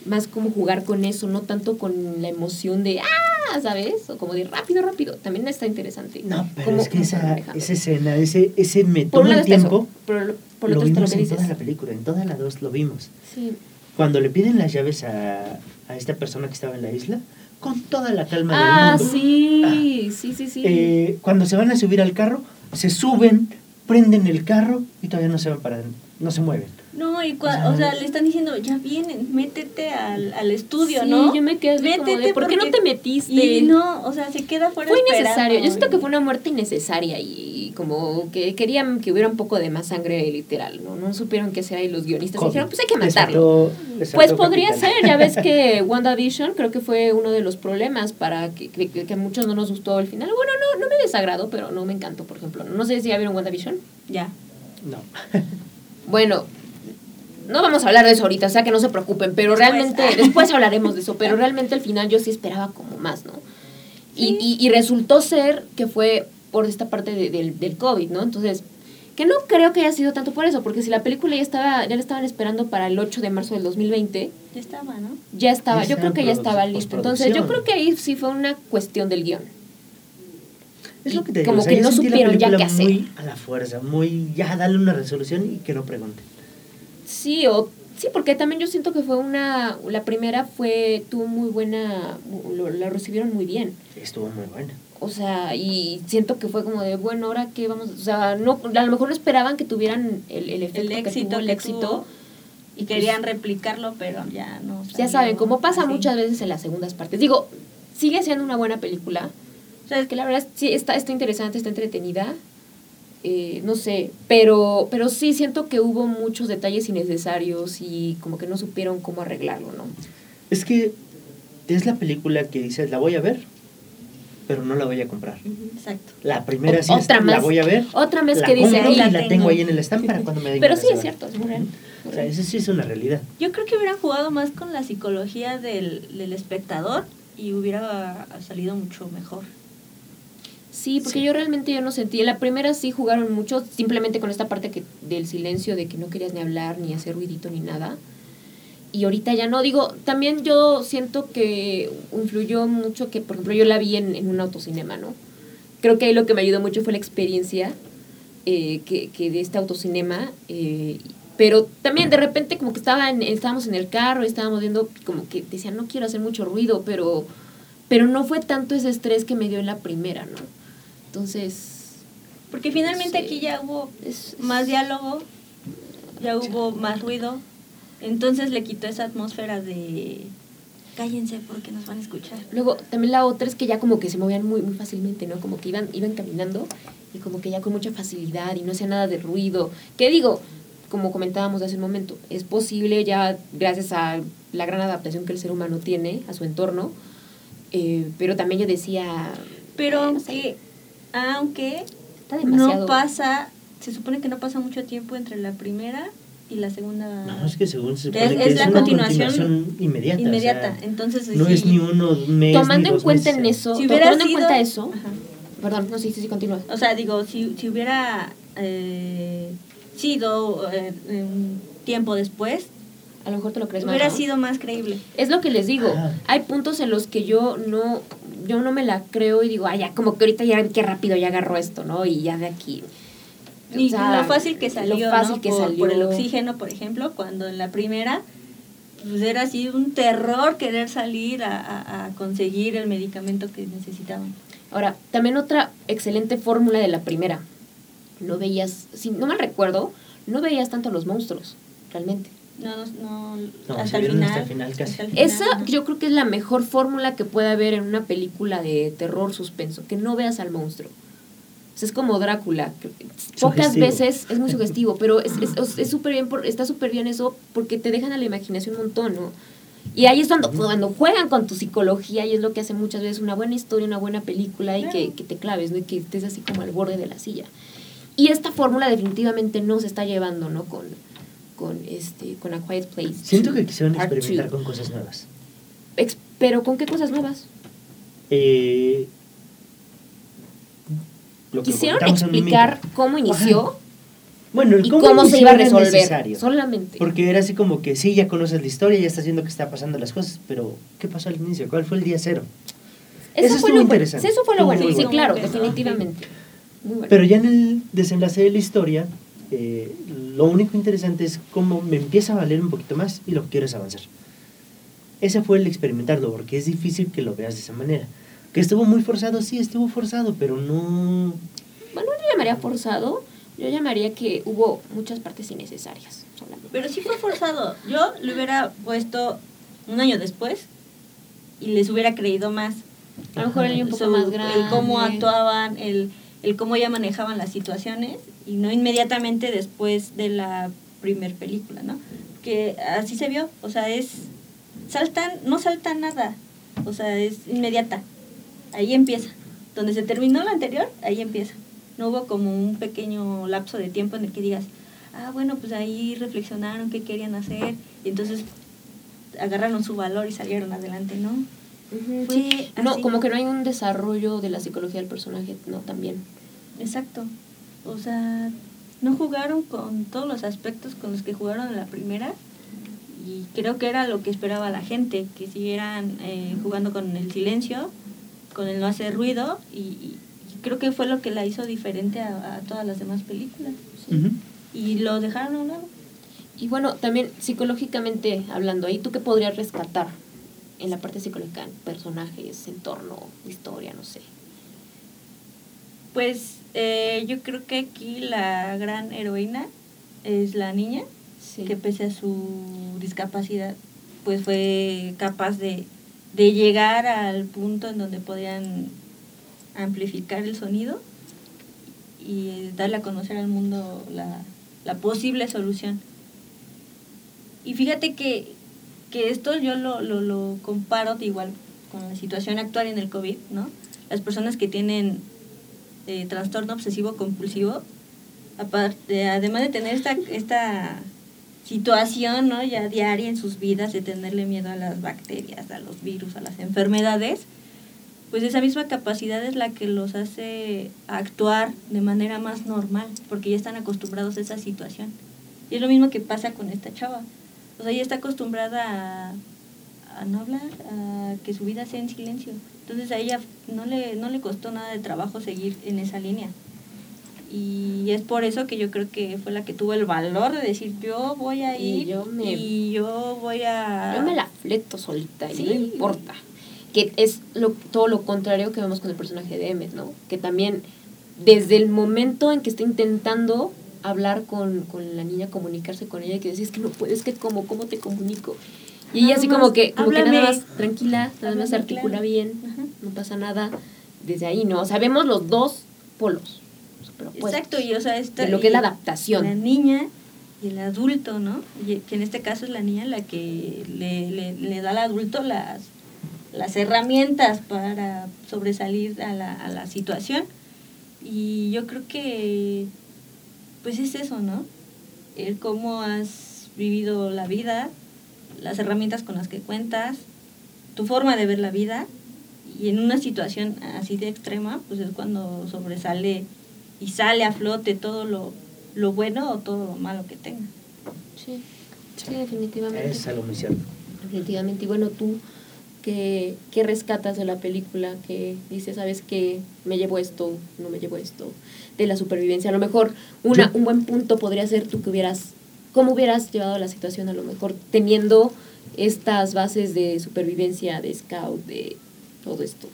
más como jugar con eso, no tanto con la emoción de, ah, ¿sabes? O como de rápido, rápido, también está interesante. No, pero es que esa, esa escena, ese, ese me Por un toma está eso, tiempo, por lo lo vimos que en dices. toda la película, en todas las dos lo vimos. Sí. Cuando le piden las llaves a, a esta persona que estaba en la isla, con toda la calma Ah, del mundo. sí, sí, sí, sí. Eh, cuando se van a subir al carro, se suben, prenden el carro y todavía no se van para no se mueven. No, y cua- O sea, o sea, le están diciendo, ya vienen, métete al, al estudio, Sí, ¿no? yo me quedé así como de, Métete ¿por qué no te metiste? Y no, o sea, se queda fuera Fue innecesario. Yo siento que fue una muerte innecesaria y como que querían que hubiera un poco de más sangre literal, ¿no? No supieron qué hacer ahí los guionistas. y dijeron, pues hay que Les matarlo. Pues podría capital. ser, ya ves que WandaVision creo que fue uno de los problemas para que, que, que a muchos no nos gustó el final. Bueno, no, no me desagradó, pero no me encantó, por ejemplo. No sé si ya vieron WandaVision. Ya. No. Bueno, no vamos a hablar de eso ahorita, o sea que no se preocupen, pero Después. realmente, después hablaremos de eso, pero realmente al final yo sí esperaba como más, ¿no? Y, Sí. y, y resultó ser que fue por esta parte de- del, del COVID, ¿no? Entonces, que no creo que haya sido tanto por eso, porque si la película ya estaba, ya la estaban esperando para el 8 de marzo del 2020, Ya estaba, ¿no? ya estaba, Ya yo creo que ya estaba listo. Entonces, yo creo que ahí sí fue una cuestión del guion. Es lo que te digo, como o sea, que no supieron ya qué hacer. Muy a la fuerza, muy ya dale una resolución y que no pregunten. Sí, o sí, porque también yo siento que fue una, la primera fue, tuvo muy buena, lo, la recibieron muy bien. Estuvo muy buena. O sea, y siento que fue como de, bueno, ahora qué vamos, o sea, no, a lo mejor no esperaban que tuvieran el, el efecto El que éxito tuvo el que éxito. tuvo, Y Y querían pues, replicarlo, pero ya no. ya saben, como pasa así. muchas veces en las segundas partes. Digo, sigue siendo una buena película. O sea, es que la verdad sí está, está interesante, está entretenida. Eh, no sé, pero, pero sí siento que hubo muchos detalles innecesarios y como que no supieron cómo arreglarlo, ¿no? Es que es la película que dices, la voy a ver, pero no la voy a comprar. Exacto. La primera O- sí es, otra la más- voy a ver. Otra vez la que dice ahí y la la tengo. tengo ahí en el stand para cuando me den Pero sí es cierto, es muy real. O sea, eso sí es una realidad. Yo creo que hubieran jugado más con la psicología del, del espectador y hubiera salido mucho mejor. Sí, porque yo realmente yo no sentí. En la primera sí jugaron mucho, simplemente con esta parte que del silencio, de que no querías ni hablar, ni hacer ruidito, ni nada. Y ahorita ya no. Digo, también yo siento que influyó mucho que, por ejemplo, yo la vi en, en un autocinema, ¿no? Creo que ahí lo que me ayudó mucho fue la experiencia eh, que, que de este autocinema. Eh, pero también de repente como que estaba en, estábamos en el carro estábamos viendo como que decían, no quiero hacer mucho ruido, pero, pero no fue tanto ese estrés que me dio en la primera, ¿no? Entonces... Porque finalmente aquí ya hubo Es- más diálogo, ya hubo más ruido, entonces le quitó esa atmósfera de cállense porque nos van a escuchar. Luego, también la otra es que ya como que se movían muy, muy fácilmente, ¿no? Como que iban, iban caminando y como que ya con mucha facilidad y no hacía nada de ruido. Que digo, como comentábamos hace un momento, es posible ya gracias a la gran adaptación que el ser humano tiene a su entorno, eh, pero también yo decía... Pero "Bueno, aunque, aunque está demasiado... no pasa, se supone que no pasa mucho tiempo entre la primera y la segunda. No, es que según se Es- supone es que es, la una continuación continuación inmediata. o sea, inmediata. Entonces, no sí, es ni uno un mes. Tomando ni en dos cuenta meses, en eso, Si tomando en sido- cuenta eso, Ajá. perdón, no, sí, sí, sí, continúa. O sea, digo, si, si hubiera eh, sido eh, un tiempo después, A lo mejor te lo crees más, hubiera ¿no? sido más creíble. Es lo que les digo. Hay puntos en los que yo no, yo no me la creo y digo, ay, ya, como que ahorita ya qué rápido ya agarró esto, ¿no? Y ya de aquí. O Y sea, lo fácil que salió, lo fácil ¿no? que por, salió. por el oxígeno, por ejemplo, cuando en la primera pues era así un terror querer salir a, a- a conseguir el medicamento que necesitaban. Ahora, también otra excelente fórmula de la primera. No veías, si no mal recuerdo, no veías tanto a los monstruos, realmente. No, no, no, No, hasta, el final, hasta el final casi. hasta el final, Esa yo creo que es la mejor fórmula que puede haber en una película de terror suspenso, que no veas al monstruo. O sea, es como Drácula. Pocas Sugestivo. veces es muy sugestivo, pero es es- es súper bien, por- está súper bien eso porque te dejan a la imaginación un montón, ¿no? Y ahí es cuando, cuando juegan con tu psicología y es lo que hace muchas veces una buena historia, una buena película y que, Claro. que te claves, ¿no? Y que estés así como al borde de la silla. Y esta fórmula definitivamente no se está llevando, ¿no? Con, con, este, con A Quiet Place. Siento que quisieron Part experimentar two. con cosas nuevas. Ex- pero ¿con qué cosas nuevas? Eh, lo que Quisieron explicar cómo inició Bueno, el y cómo, cómo se iba a resolver. Solamente. Porque era así como que sí, ya conoces la historia, ya estás viendo que está pasando las cosas, pero ¿qué pasó al inicio? ¿Cuál fue el día cero? Eso, eso fue lo bueno. interesante. Eso fue lo bueno. Sí, bueno. claro, definitivamente. Muy bueno. Pero ya en el desenlace de la historia, eh, lo único interesante es cómo me empieza a valer un poquito más y lo que quiero es avanzar. Ese fue el experimentarlo, porque es difícil que lo veas de esa manera. Que estuvo muy forzado, sí, estuvo forzado, pero no... Bueno, yo llamaría forzado. Yo llamaría que hubo muchas partes innecesarias. Solamente. Pero sí fue forzado. Yo le hubiera puesto un año después y les hubiera creído más. A lo mejor él un poco Su- más grande. El cómo actuaban, el, el cómo ya manejaban las situaciones y no inmediatamente después de la primer película, ¿no? Que así se vio, o sea, es saltan, no salta nada, o sea, es inmediata. Ahí empieza. Donde se terminó la anterior, ahí empieza. No hubo como un pequeño lapso de tiempo en el que digas, ah, bueno, pues ahí reflexionaron qué querían hacer y entonces agarraron su valor y salieron adelante, ¿no? Fue sí. No, así. como que no hay un desarrollo de la psicología del personaje, no, también. Exacto. O sea, no jugaron con todos los aspectos con los que jugaron en la primera y creo que era lo que esperaba la gente, que siguieran eh, jugando con el silencio, con el no hacer ruido y, creo que fue lo que la hizo diferente a, a todas las demás películas. Y lo dejaron a un lado. Y bueno, también psicológicamente hablando, ahí tú qué podrías rescatar en la parte psicológica, personajes, entorno, historia, no sé. Pues eh, yo creo que aquí la gran heroína es la niña, Sí. que pese a su discapacidad, pues fue capaz de, de llegar al punto en donde podían amplificar el sonido y eh, darle a conocer al mundo la, la posible solución. Y fíjate que, que esto yo lo, lo, comparo de igual con la situación actual en el COVID, ¿no? Las personas que tienen eh, trastorno obsesivo compulsivo, aparte, además de tener esta, esta situación ¿no? ya diaria en sus vidas de tenerle miedo a las bacterias, a los virus, a las enfermedades, pues esa misma capacidad es la que los hace actuar de manera más normal, porque ya están acostumbrados a esa situación. Y es lo mismo que pasa con esta chava. O sea, ella está acostumbrada a, a no hablar, a que su vida sea en silencio. Entonces a ella no le, no le costó nada de trabajo seguir en esa línea. Y es por eso que yo creo que fue la que tuvo el valor de decir, yo voy a Y ir yo me- y yo voy a... Yo me la fleto solita y Sí. no importa. Que es lo, todo lo contrario que vemos con el personaje de Emmet, ¿no? Que también desde el momento en que está intentando hablar con, con la niña, comunicarse con ella, que decís que no puedes, que como, ¿cómo te comunico? Y ella Nada así más, como que, como que nada más tranquila, nada más articula claro. bien, Ajá. no pasa nada. Desde ahí, ¿no? O sea, vemos los dos polos. superopuestos Exacto, y o sea, esta, de lo que es la adaptación. La niña y el adulto, ¿no? Y que en este caso es la niña la que le, le, le da al adulto las, las herramientas para sobresalir a la, a la situación. Y yo creo que, pues es eso, ¿no? El cómo has vivido la vida, las herramientas con las que cuentas, tu forma de ver la vida. Y en una situación así de extrema, pues es cuando sobresale y sale a flote todo lo, lo bueno o todo lo malo que tenga. Sí, sí, definitivamente. Es algo muy cierto. Definitivamente. Y bueno, tú, ¿qué, qué rescatas de la película? Que dices, ¿sabes qué? Me llevo esto, no me llevo esto. De la supervivencia. A lo mejor una, un buen punto podría ser tú que hubieras, ¿cómo hubieras llevado la situación a lo mejor teniendo estas bases de supervivencia, de scout, de todo esto?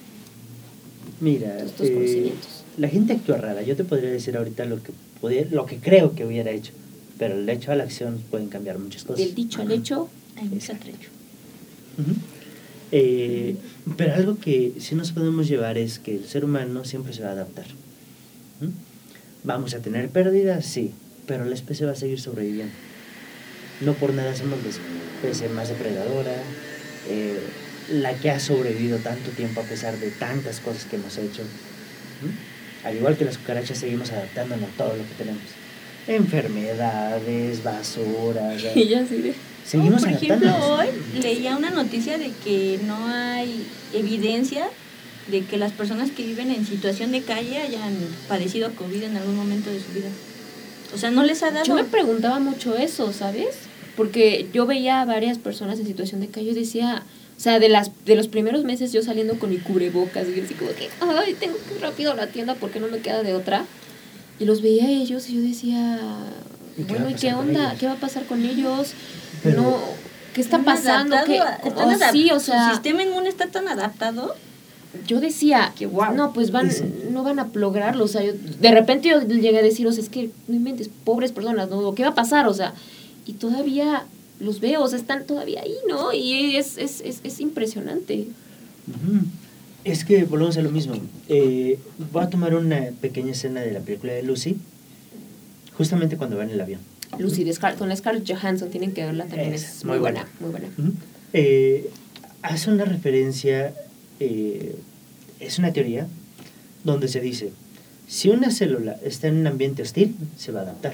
Mira, Estos eh, conocimientos. la gente actúa rara. Yo te podría decir ahorita lo que podía- lo que creo que hubiera hecho, pero el hecho a la acción pueden cambiar muchas cosas. Del dicho al hecho, Hay mucho trecho. Eh, pero algo que sí nos podemos llevar es que el ser humano siempre se va a adaptar. Vamos a tener pérdidas, sí, pero la especie va a seguir sobreviviendo. No por nada somos la especie más depredadora, eh, la que ha sobrevivido tanto tiempo a pesar de tantas cosas que hemos hecho. ¿Mm? Al igual que las cucarachas, seguimos adaptándonos a todo lo que tenemos. Enfermedades, basuras. y ya de... Seguimos Por ejemplo, hoy leía una noticia de que no hay evidencia de que las personas que viven en situación de calle hayan padecido COVID en algún momento de su vida. O sea, no les ha dado. Yo me preguntaba mucho eso, ¿sabes? Porque yo veía a varias personas en situación de calle y decía, o sea, de las de los primeros meses yo saliendo con mi cubrebocas y así como que, ay, tengo que ir rápido a la tienda porque no me queda de otra. Y los veía a ellos y yo decía, ¿Y bueno, ¿y qué onda? ¿Qué va a pasar con ellos? Pero- no, ¿qué está pasando? ¿Qué, adap- sí, o sea, Su sistema inmune está tan adaptado. Yo decía, Que guau. no, pues van, no van a lograrlo, o sea, yo, de repente yo llegué a decir, o sea, es que no inventes, pobres personas, ¿no? ¿Qué va a pasar? O sea, y todavía los veo, o sea, están todavía ahí, ¿no? Y es, es, es, es impresionante. Es que volvemos a lo mismo. Eh, voy a tomar una pequeña escena de la película de Lucy, justamente cuando va en el avión. Lucy, de Scar- con Scarlett Johansson, tienen que verla también, Es muy buena, buena. muy buena. Eh, hace una referencia, eh, es una teoría, donde se dice, si una célula está en un ambiente hostil, se va a adaptar.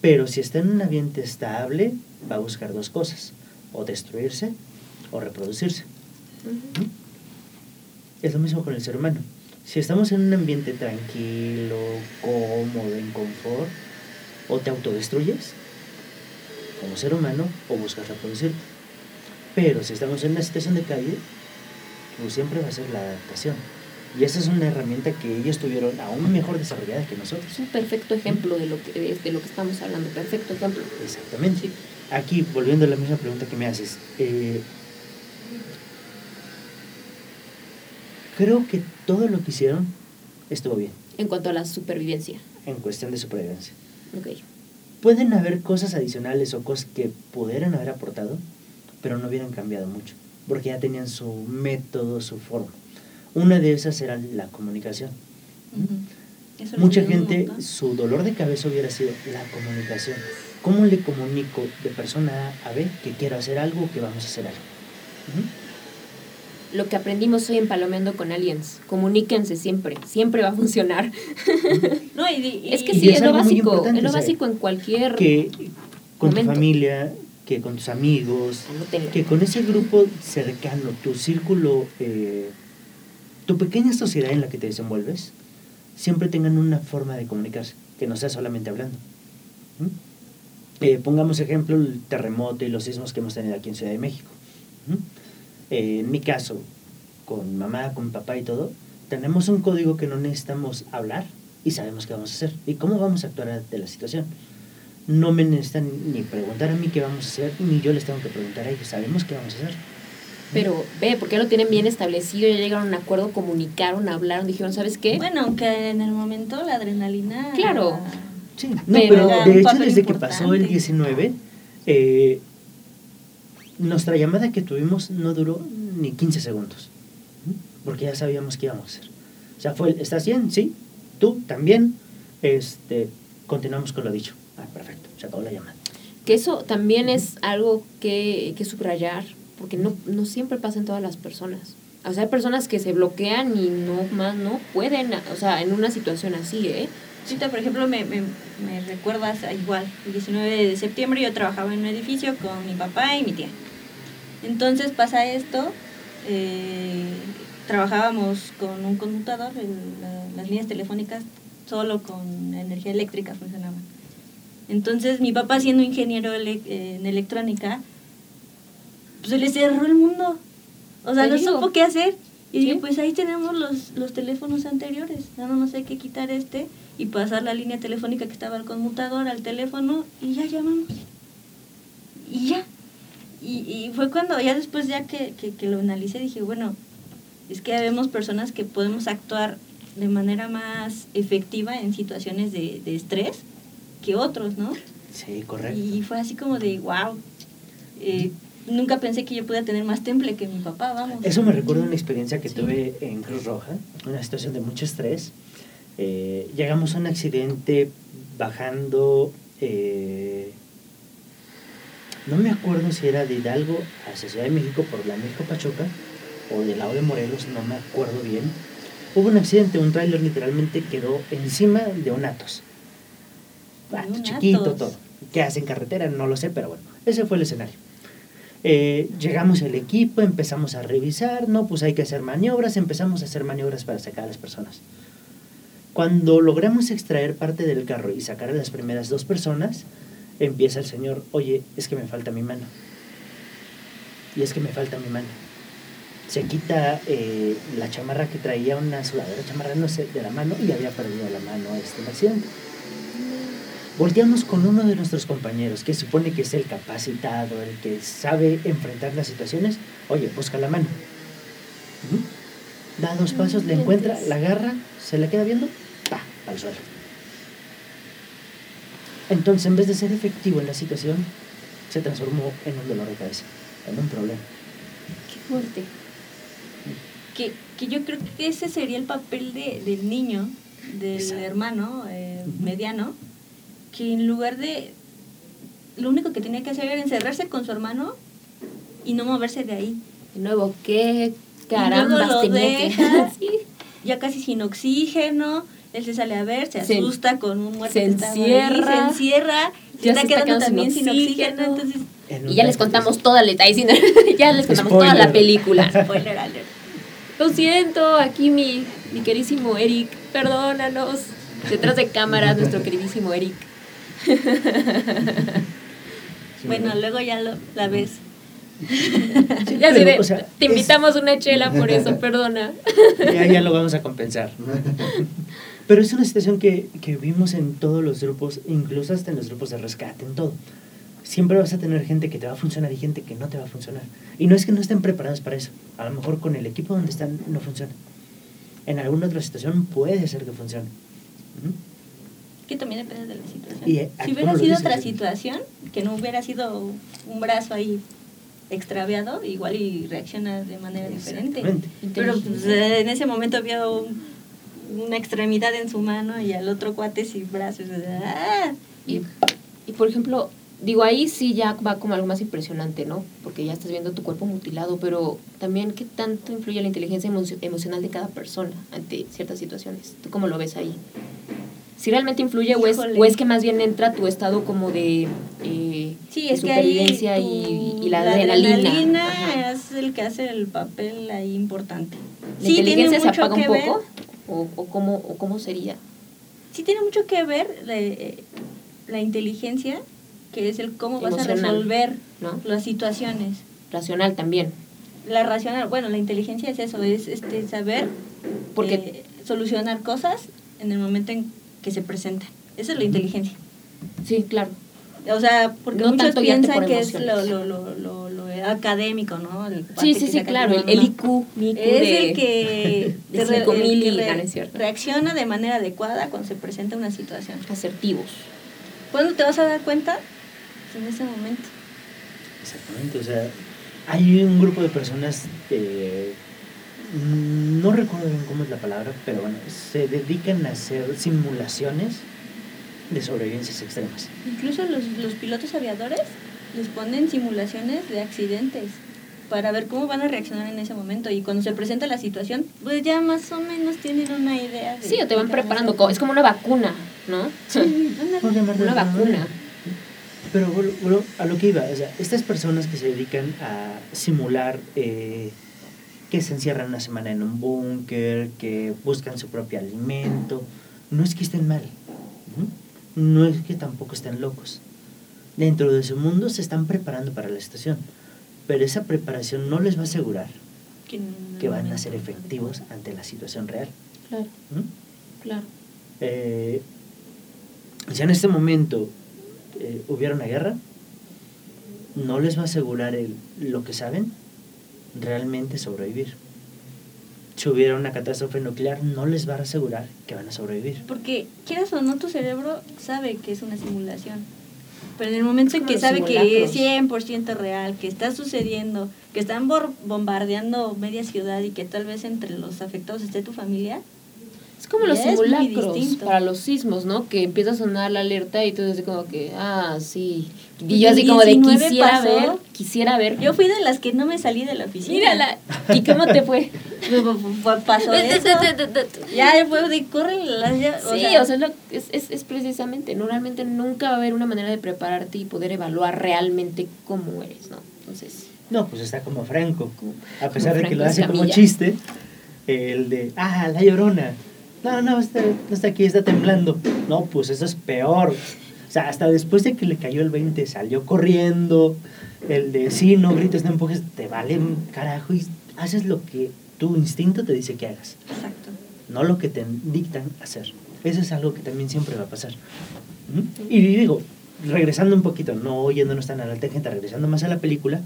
Pero si está en un ambiente estable, va a buscar dos cosas, o destruirse o reproducirse. Es lo mismo con el ser humano. Si estamos en un ambiente tranquilo, cómodo, en confort, o te autodestruyes como ser humano o buscas reproducirte. Pero si estamos en una situación de calle, pues siempre va a ser la adaptación. Y esa es una herramienta que ellos tuvieron aún mejor desarrollada que nosotros. Es un perfecto ejemplo de lo que, de, de lo que estamos hablando, perfecto ejemplo. Exactamente. Aquí, volviendo a la misma pregunta que me haces, eh, creo que todo lo que hicieron estuvo bien En cuanto a la supervivencia. en cuestión de supervivencia. Ok. Pueden haber cosas adicionales o cosas que pudieran haber aportado, pero no hubieran cambiado mucho, porque ya tenían su método, su forma. Una de esas era la comunicación. Les Mucha gente, su dolor de cabeza hubiera sido la comunicación. ¿Cómo le comunico de persona A a B que quiero hacer algo, que vamos a hacer algo? Lo que aprendimos hoy en Palomeando con Aliens, comuníquense siempre, siempre va a funcionar. No, y, y- Es que Y sí, es es, lo básico, es lo básico en cualquier... Que con Momento. tu familia, que con tus amigos, Anótenlo. que con ese grupo cercano, tu círculo eh, tu pequeña sociedad en la que te desenvuelves siempre tengan una forma de comunicarse, que no sea solamente hablando. ¿Mm? Eh, pongamos ejemplo el terremoto y los sismos que hemos tenido aquí en Ciudad de México. ¿Mm? Eh, en mi caso, con mamá, con papá y todo, tenemos un código que no necesitamos hablar y sabemos qué vamos a hacer y cómo vamos a actuar ante la situación. No me necesitan ni preguntar a mí qué vamos a hacer, ni yo les tengo que preguntar a ellos, sabemos qué vamos a hacer. Pero ve, porque lo tienen bien establecido, ya llegaron a un acuerdo, comunicaron, hablaron, dijeron, ¿sabes qué? Bueno, aunque en el momento la adrenalina... Claro. Sí, no, pero, de hecho desde que pasó el 19, eh, nuestra llamada que tuvimos no duró ni 15 segundos, porque ya sabíamos qué íbamos a hacer. O sea, fue, ¿estás bien? Sí, tú también. Este, continuamos con lo dicho. Ah, perfecto, se acabó la llamada. Que eso también es algo que, que subrayar, porque no, no siempre pasa en todas las personas. O sea, hay personas que se bloquean y no más no pueden, o sea, en una situación así, ¿eh? Ahorita, por ejemplo, me, me, me recuerdas igual, el 19 de septiembre yo trabajaba en un edificio con mi papá y mi tía. Entonces pasa esto, eh, trabajábamos con un conmutador, las líneas telefónicas solo con energía eléctrica funcionaban. Entonces mi papá siendo ingeniero en electrónica, pues se le cerró el mundo. O sea, no supo qué hacer. Y dije, pues ahí tenemos los, los teléfonos anteriores, nada más hay que quitar este y pasar la línea telefónica que estaba al conmutador al teléfono y ya llamamos. Y ya. Y, y fue cuando, ya después ya que, que, que, lo analicé, dije, bueno, es que vemos personas que podemos actuar de manera más efectiva en situaciones de, de estrés que otros, ¿no? Sí, correcto. Y fue así como de, wow, eh, nunca pensé que yo pudiera tener más temple que mi papá, vamos. Eso me recuerda una experiencia que sí. tuve en Cruz Roja, una situación de mucho estrés. Eh, llegamos a un accidente bajando, eh, no me acuerdo si era de Hidalgo hacia Ciudad de México por la México Pachuca o del lado de Morelos, no me acuerdo bien. Hubo un accidente, un tráiler literalmente quedó encima de un Atos. Atos chiquito, todo. ¿Qué hace en carretera? No lo sé, pero bueno, ese fue el escenario. Eh, llegamos el equipo, empezamos a revisar, no, pues hay que hacer maniobras, empezamos a hacer maniobras para sacar a las personas. Cuando logramos extraer parte del carro y sacar a las primeras dos personas, empieza el señor, oye, es que me falta mi mano. Y es que me falta mi mano. Se quita eh, la chamarra que traía, una sudadera chamarra, no sé, de la mano y había perdido la mano este en accidente. Volteamos con uno de nuestros compañeros, que supone que es el capacitado, el que sabe enfrentar las situaciones. Oye, busca la mano. ¿Mm? Da dos pasos, le encuentra, la agarra, se la queda viendo, pa, al suelo. Entonces, en vez de ser efectivo en la situación, se transformó en un dolor de cabeza, en un problema. Qué fuerte. Que, que yo creo que ese sería el papel de, del niño, del Exacto. hermano eh, mediano, que en lugar de... Lo único que tenía que hacer era encerrarse con su hermano y no moverse de ahí. De nuevo, ¿qué caramba lo deja, que... Ya casi sin oxígeno, él se sale a ver, se, se asusta con un muerto se encierra, ahí, se encierra, se está se quedando está también sin oxígeno, oxígeno entonces y ya les contamos toda la ya les contamos Spoiler. toda la película. Spoiler alert. Lo siento, aquí mi, mi queridísimo Eric, perdónanos. Detrás de cámaras, nuestro queridísimo Eric. bueno, luego ya lo, la ves. Sí, ya pero, de, o sea, te invitamos es... una chela por eso, perdona. Ya, ya lo vamos a compensar. Pero es una situación que, que vimos en todos los grupos, incluso hasta en los grupos de rescate, en todo. Siempre vas a tener gente que te va a funcionar y gente que no te va a funcionar. Y no es que no estén preparados para eso. A lo mejor con el equipo donde están no funciona. En alguna otra situación puede ser que funcione. Que también depende de la situación. Y, eh, si hubiera sido otra situación, que no hubiera sido un brazo ahí extraviado, igual y reacciona de manera diferente. Pero pues, en ese momento había un, una extremidad en su mano y al otro cuate sin brazos. ¡Ah! Y, y por ejemplo, digo, ahí sí ya va como algo más impresionante, ¿no? Porque ya estás viendo tu cuerpo mutilado, pero también qué tanto influye la inteligencia emo emocional de cada persona ante ciertas situaciones. ¿Tú cómo lo ves ahí? Si realmente influye o es, o es, que más bien entra tu estado como de, eh, sí, de es supervivencia que y, y, la, la adrenalina. adrenalina es el que hace el papel ahí importante. ¿La Sí, tiene inteligencia se mucho apaga un que ver. poco? ¿O, o cómo, ¿O cómo sería? Sí tiene mucho que ver la, eh, la inteligencia, que es el cómo vas a resolver ¿no? las situaciones. Racional también. La racional, bueno, la inteligencia es eso, es este saber Porque eh, solucionar cosas en el momento en que se presentan. Esa es la inteligencia. sí, claro. O sea, porque No muchos piensan por que es lo, lo, lo, lo, lo académico, ¿no? El Sí, sí, sí, claro. no, El, el no. IQ, mi IQ Es de, el que, de te re- 5000 el que y re- no, no es cierto. reacciona de manera adecuada cuando se presenta una situación. asertivos. ¿Cuándo te vas a dar cuenta? En ese momento. Exactamente, o sea, hay un grupo de personas, eh, no recuerdo bien cómo es la palabra, pero bueno, se dedican a hacer simulaciones de sobrevivencias extremas. Incluso los, los pilotos aviadores les ponen simulaciones de accidentes para ver cómo van a reaccionar en ese momento y cuando se presenta la situación, pues ya más o menos tienen una idea. De Sí, o te van preparando. Es como una vacuna, ¿no? Sí, Una alguna vacuna. Pero bueno, bueno, a lo que iba, o sea, estas personas que se dedican a simular eh, que se encierran una semana en un búnker, que buscan su propio alimento, no es que estén mal, ¿no? es que tampoco estén locos. Dentro de su mundo se están preparando para la situación, pero esa preparación no les va a asegurar Que, van a ser efectivos ante la situación real. Claro, ¿no? claro. Eh, si en este momento eh, hubiera una guerra, no les va a asegurar el, lo que saben realmente sobrevivir. Si hubiera una catástrofe nuclear, no les va a asegurar que van a sobrevivir. Porque quieras o no, tu cerebro sabe que es una simulación. Pero en el momento en que sabe que es simulacros. 100% real, que está sucediendo, que están bor- bombardeando media ciudad y que tal vez entre los afectados esté tu familia, Es como los simulacros para los sismos, ¿no? Que empieza a sonar la alerta y tú así como que, ah, sí. Y Pues yo el así como de 19 quisiera pasó. ver, quisiera ver. yo fui de las que no me salí de la oficina. Mírala. ¿Y cómo te fue? Fue- Pasó eso. Ya fue de corre las ya, o sí, sea, o sea, es, lo- es, es, es precisamente, ¿no? Realmente nunca va a haber una manera de prepararte y poder evaluar realmente cómo eres, ¿no? Entonces, No, pues está como Franco. A pesar como de que lo hace como chiste, el de, ah, la llorona. No, no, está, no está aquí, está temblando. No, pues eso es peor. O sea, hasta después de que le cayó el 20, salió corriendo. El de, sí, no grites, no empujes, te vale carajo y haces lo que tu instinto te dice que hagas, exacto. no lo que te dictan hacer. Eso es algo que también siempre va a pasar. ¿Mm? Y digo, regresando un poquito, no yéndonos tan a la tangente, regresando más a la película,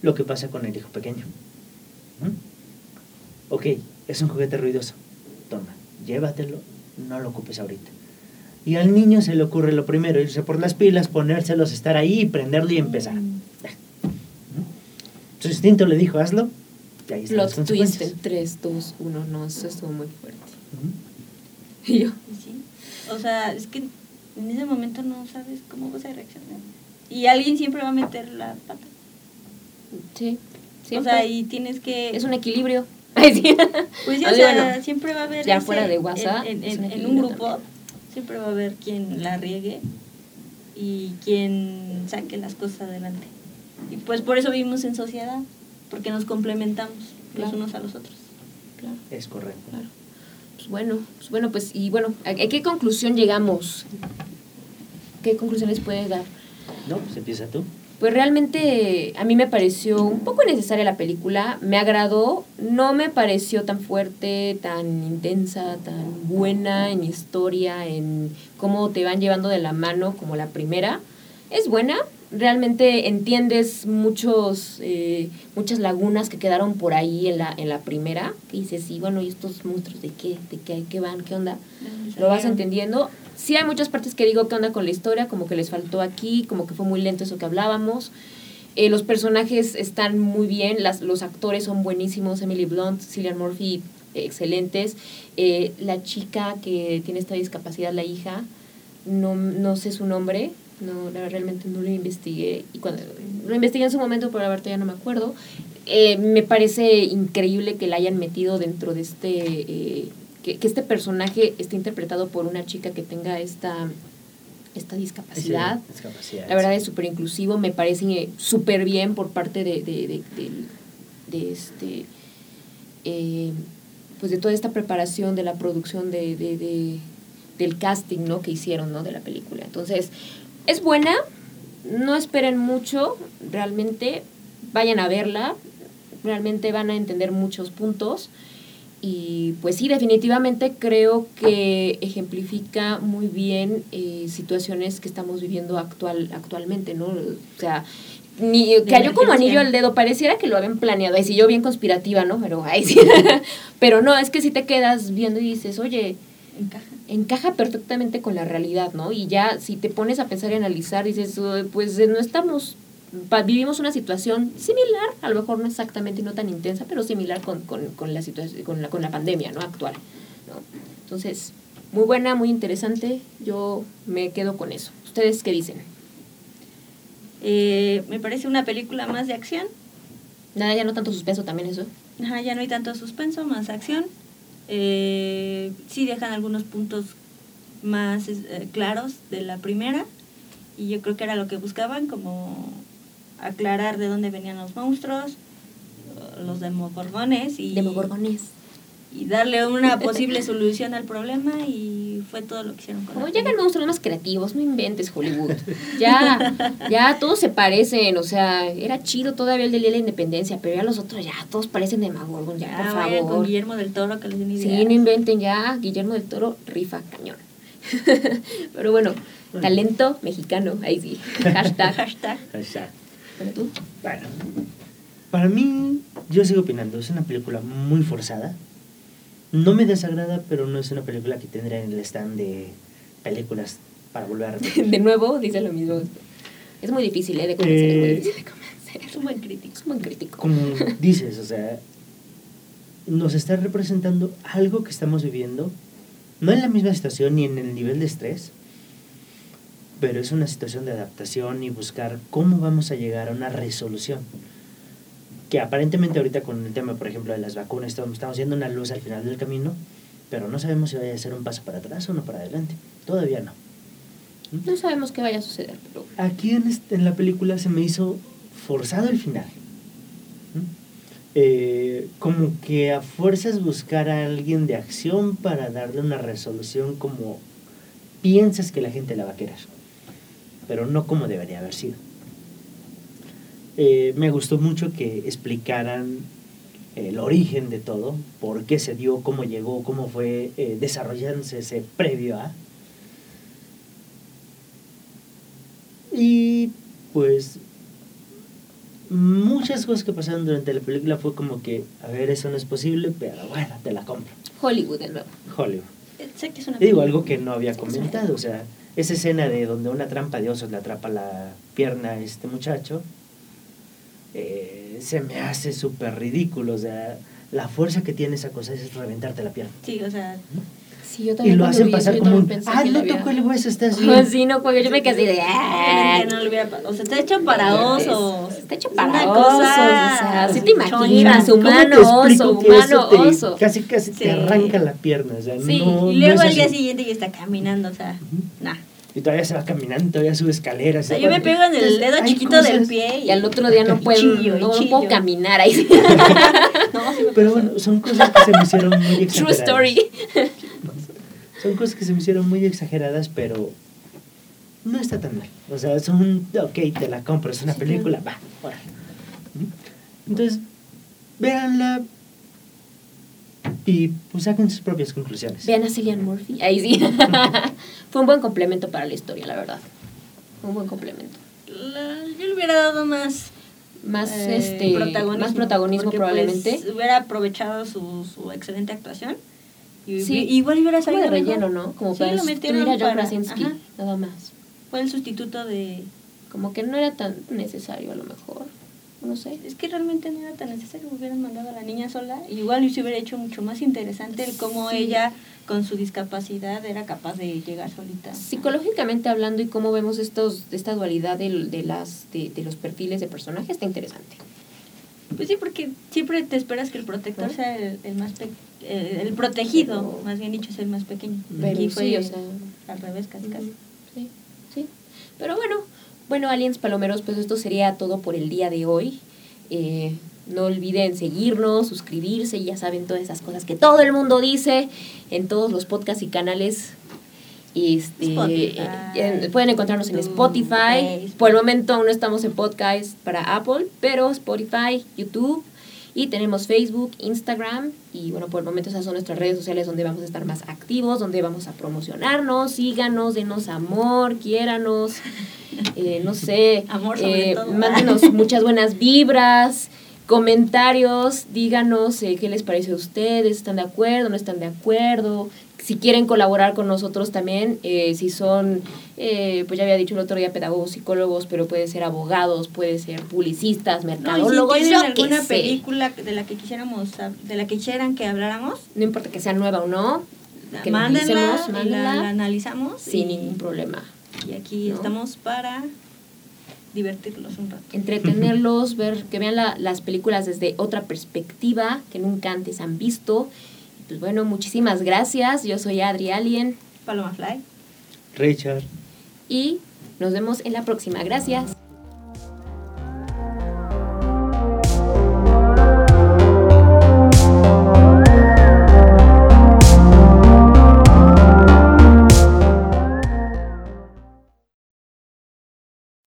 lo que pasa con el hijo pequeño. ¿Mm? Ok, es un juguete ruidoso. Toma, llévatelo, no lo ocupes ahorita. Y al niño se le ocurre lo primero, irse por las pilas, ponérselos, estar ahí, y prenderlo y empezar. Mm. Su instinto le dijo, hazlo, y ahí están plot twist en 3, 2, 1, no, eso estuvo muy fuerte. Y yo, Sí. O sea, es que en ese momento no sabes cómo vas a reaccionar. Y alguien siempre va a meter la pata. sí, O siempre. sea, y tienes que... es un equilibrio. Pues sí, o Así, sea, bueno, siempre va a haber... ya ese- fuera de WhatsApp, En, en- un en un grupo también. Siempre va a haber quien la riegue y quien saque las cosas adelante. Y pues por eso vivimos en sociedad, porque nos complementamos los Claro. unos a los otros. Claro, Es correcto. claro. Pues bueno, pues bueno, pues y bueno, ¿a, qué conclusión llegamos? ¿Qué conclusiones puedes dar? No, pues empieza tú. Pues realmente a mí me pareció un poco innecesaria la película, me agradó, no me pareció tan fuerte, tan intensa, tan buena en historia, en cómo te van llevando de la mano como la primera. Es buena, realmente entiendes muchos, eh, muchas lagunas que quedaron por ahí en la, en la primera, que dices, sí, bueno, ¿y estos monstruos de qué? ¿De qué, qué van? ¿Qué onda? lo vas entendiendo. Sí hay muchas partes que digo qué onda con la historia, como que les faltó aquí, como que fue muy lento eso que hablábamos. Eh, los personajes están muy bien, las, los actores son buenísimos, Emily Blunt, Cillian Murphy, excelentes. Eh, la chica que tiene esta discapacidad, la hija, no, no sé su nombre, no, realmente no lo investigué. Y lo investigué en su momento, pero ahorita ya no me acuerdo. Eh, me parece increíble que la hayan metido dentro de este, que, que este personaje esté interpretado por una chica que tenga esta, esta discapacidad. Discapacidad, La verdad es súper inclusivo, me parece súper bien por parte de, de, de, del- de este eh, pues de toda esta preparación de la producción de, de, de, del casting, ¿no? Que hicieron, ¿no? De la película. Entonces, es buena, no esperen mucho, realmente vayan a verla, realmente van a entender muchos puntos. Y pues sí, definitivamente creo que ejemplifica muy bien eh, situaciones que estamos viviendo actual, actualmente, ¿no? O sea, ni, cayó como anillo al dedo, pareciera que lo habían planeado, y si yo bien conspirativa, ¿no? Pero, ay, sí. Pero no, es que si te quedas viendo y dices, oye, Encaja. encaja perfectamente con la realidad, ¿no? Y ya si te pones a pensar y analizar, dices, "Uy, pues no estamos, vivimos una situación similar, a lo mejor no exactamente no tan intensa, pero similar con, con, con la situación, con la, con la pandemia, ¿no? Actual, ¿no? Entonces, muy buena, muy interesante, yo me quedo con eso. ¿Ustedes qué dicen? Eh, me parece una película más de acción. Nada, ya no tanto suspenso también eso. Ajá, ya no hay tanto suspenso, más acción. Eh, sí dejan algunos puntos más eh, claros de la primera. Y yo creo que era lo que buscaban, como aclarar de dónde venían los monstruos, los demogorgones y, Demogorgones. y darle una posible solución al problema y fue todo lo que hicieron con Como la llegan película. monstruos más creativos, no inventes Hollywood. Ya, ya todos se parecen, o sea, era chido todavía el del Día de la Independencia, pero ya los otros ya todos parecen Demagorgon, ya, Ya, por vayan con favor. Guillermo del Toro que les den Sí, ideas. no inventen ya, Guillermo del Toro rifa cañón. pero bueno, talento mexicano, ahí sí. Hashtag. Hashtag. Exacto. Bueno, tú. Bueno, para mí, yo sigo opinando, es una película muy forzada. No me desagrada, pero no es una película que tendría en el stand de películas para volver a repetir. De nuevo, dice lo mismo. Es muy difícil, ¿eh? De convencer, es muy Eh, difícil de convencer. Es un buen crítico. Es un buen crítico. Como dices, o sea, nos está representando algo que estamos viviendo, no en la misma situación ni en el nivel de estrés, pero es una situación de adaptación y buscar cómo vamos a llegar a una resolución. Que aparentemente ahorita con el tema, por ejemplo, de las vacunas, estamos, estamos viendo una luz al final del camino, pero no sabemos si vaya a ser un paso para atrás o no para adelante. Todavía no. No sabemos qué vaya a suceder, pero Aquí en, este- en la película se me hizo forzado el final. ¿Mm? Eh, como que a fuerzas buscar a alguien de acción para darle una resolución como piensas que la gente la va a querer, pero no como debería haber sido. Eh, me gustó mucho que explicaran el origen de todo, por qué se dio, cómo llegó, cómo fue eh, desarrollándose ese previo a. Y pues muchas cosas que pasaron durante la película fue como que, a ver, eso no es posible, pero bueno, te la compro. Hollywood de nuevo. Hollywood. Eh, Sé que es una digo algo que no había comentado, o sea, esa escena de donde una trampa de osos le atrapa la pierna a este muchacho, eh, se me hace súper ridículo, o sea, la fuerza que tiene esa cosa es reventarte la pierna. Sí, o sea, Sí, yo Y también lo cuando hacen vi pasar como un, ah, no tocó el hueso, estás Oh, bien. sí, no, pues yo me quedé así de... "Ah". no lo hubiera pa- O sea, está hecho para osos. Está hecho Es para una osos, cosa o sea, si te imaginas, ¿Cómo te humano oso, humano te- oso. Casi, casi Sí. te arranca la pierna, o sea, Sí, no, y no luego al día así. siguiente ya está caminando, o sea, Ujú. nah. Y todavía se va caminando, todavía sube escaleras. O sea, yo me pego en el dedo chiquito del pie Y al otro día no puedo, chillo, no, chillo. puedo caminar ahí. No, sí me Pero bueno, son cosas que se me hicieron muy exageradas. True story. Son cosas que se me hicieron muy exageradas, pero no está tan mal. O sea, son, ok, te la compro, es una Sí, película, va, órale. Entonces, véanla y pues saquen sus propias conclusiones. Vean a Cillian Murphy. Ahí sí. Fue un buen complemento para la historia, la verdad. Fue un buen complemento. La- yo le hubiera dado más Más, eh, este, más protagonismo porque, probablemente. pues, hubiera aprovechado su, su excelente actuación. Y Sí. igual hubiera Como salido de mejor. relleno, ¿no? Como Sí, para sustituir a John Krasinski, ajá. nada más. Fue el sustituto de... Como que no era tan necesario a lo mejor. No sé. Es que realmente no era tan necesario, hubieran mandado a la niña sola. Igual se hubiera hecho mucho más interesante el cómo Sí. ella, con su discapacidad, era capaz de llegar solita. Psicológicamente hablando y cómo vemos estos, esta dualidad del- de, las, de, de los perfiles de personajes está interesante. Pues sí, porque siempre te esperas que el protector sea el, el más pe- eh, el protegido, Pero- más bien dicho, es el más pequeño. Pero Aquí sí, fue o sea, al revés, casi casi. Sí, sí. Pero bueno, bueno, Aliens Palomeros, pues esto sería todo por el día de hoy. Eh, No olviden seguirnos, suscribirse, ya saben todas esas cosas que todo el mundo dice en todos los podcasts y canales. Este, eh, pueden encontrarnos en YouTube, Spotify. Por el momento aún no estamos en podcast para Apple, pero Spotify, YouTube y tenemos Facebook, Instagram y bueno, por el momento esas son nuestras redes sociales donde vamos a estar más activos, donde vamos a promocionarnos, síganos, denos amor, quiéranos, eh, no sé, Amor sobre eh, todo. mándenos muchas buenas vibras, comentarios, díganos eh, qué les parece a ustedes, están de acuerdo, no están de acuerdo, si quieren colaborar con nosotros también, eh, si son, eh, pues ya había dicho el otro día, pedagogos, psicólogos, pero puede ser abogados, puede ser publicistas, No, y mercadólogos, si tienen alguna película de la que quisiéramos, de la que quisieran que habláramos, No importa que sea nueva o no, que la, mándenla. la analizamos. sin y, ningún problema. Y aquí ¿no? estamos para divertirlos un rato. Entretenerlos, ver, que vean la- las películas desde otra perspectiva que nunca antes han visto. Pues bueno, muchísimas gracias. Yo soy Adri Alien Paloma Fly. Richard. y nos vemos en la próxima. Gracias.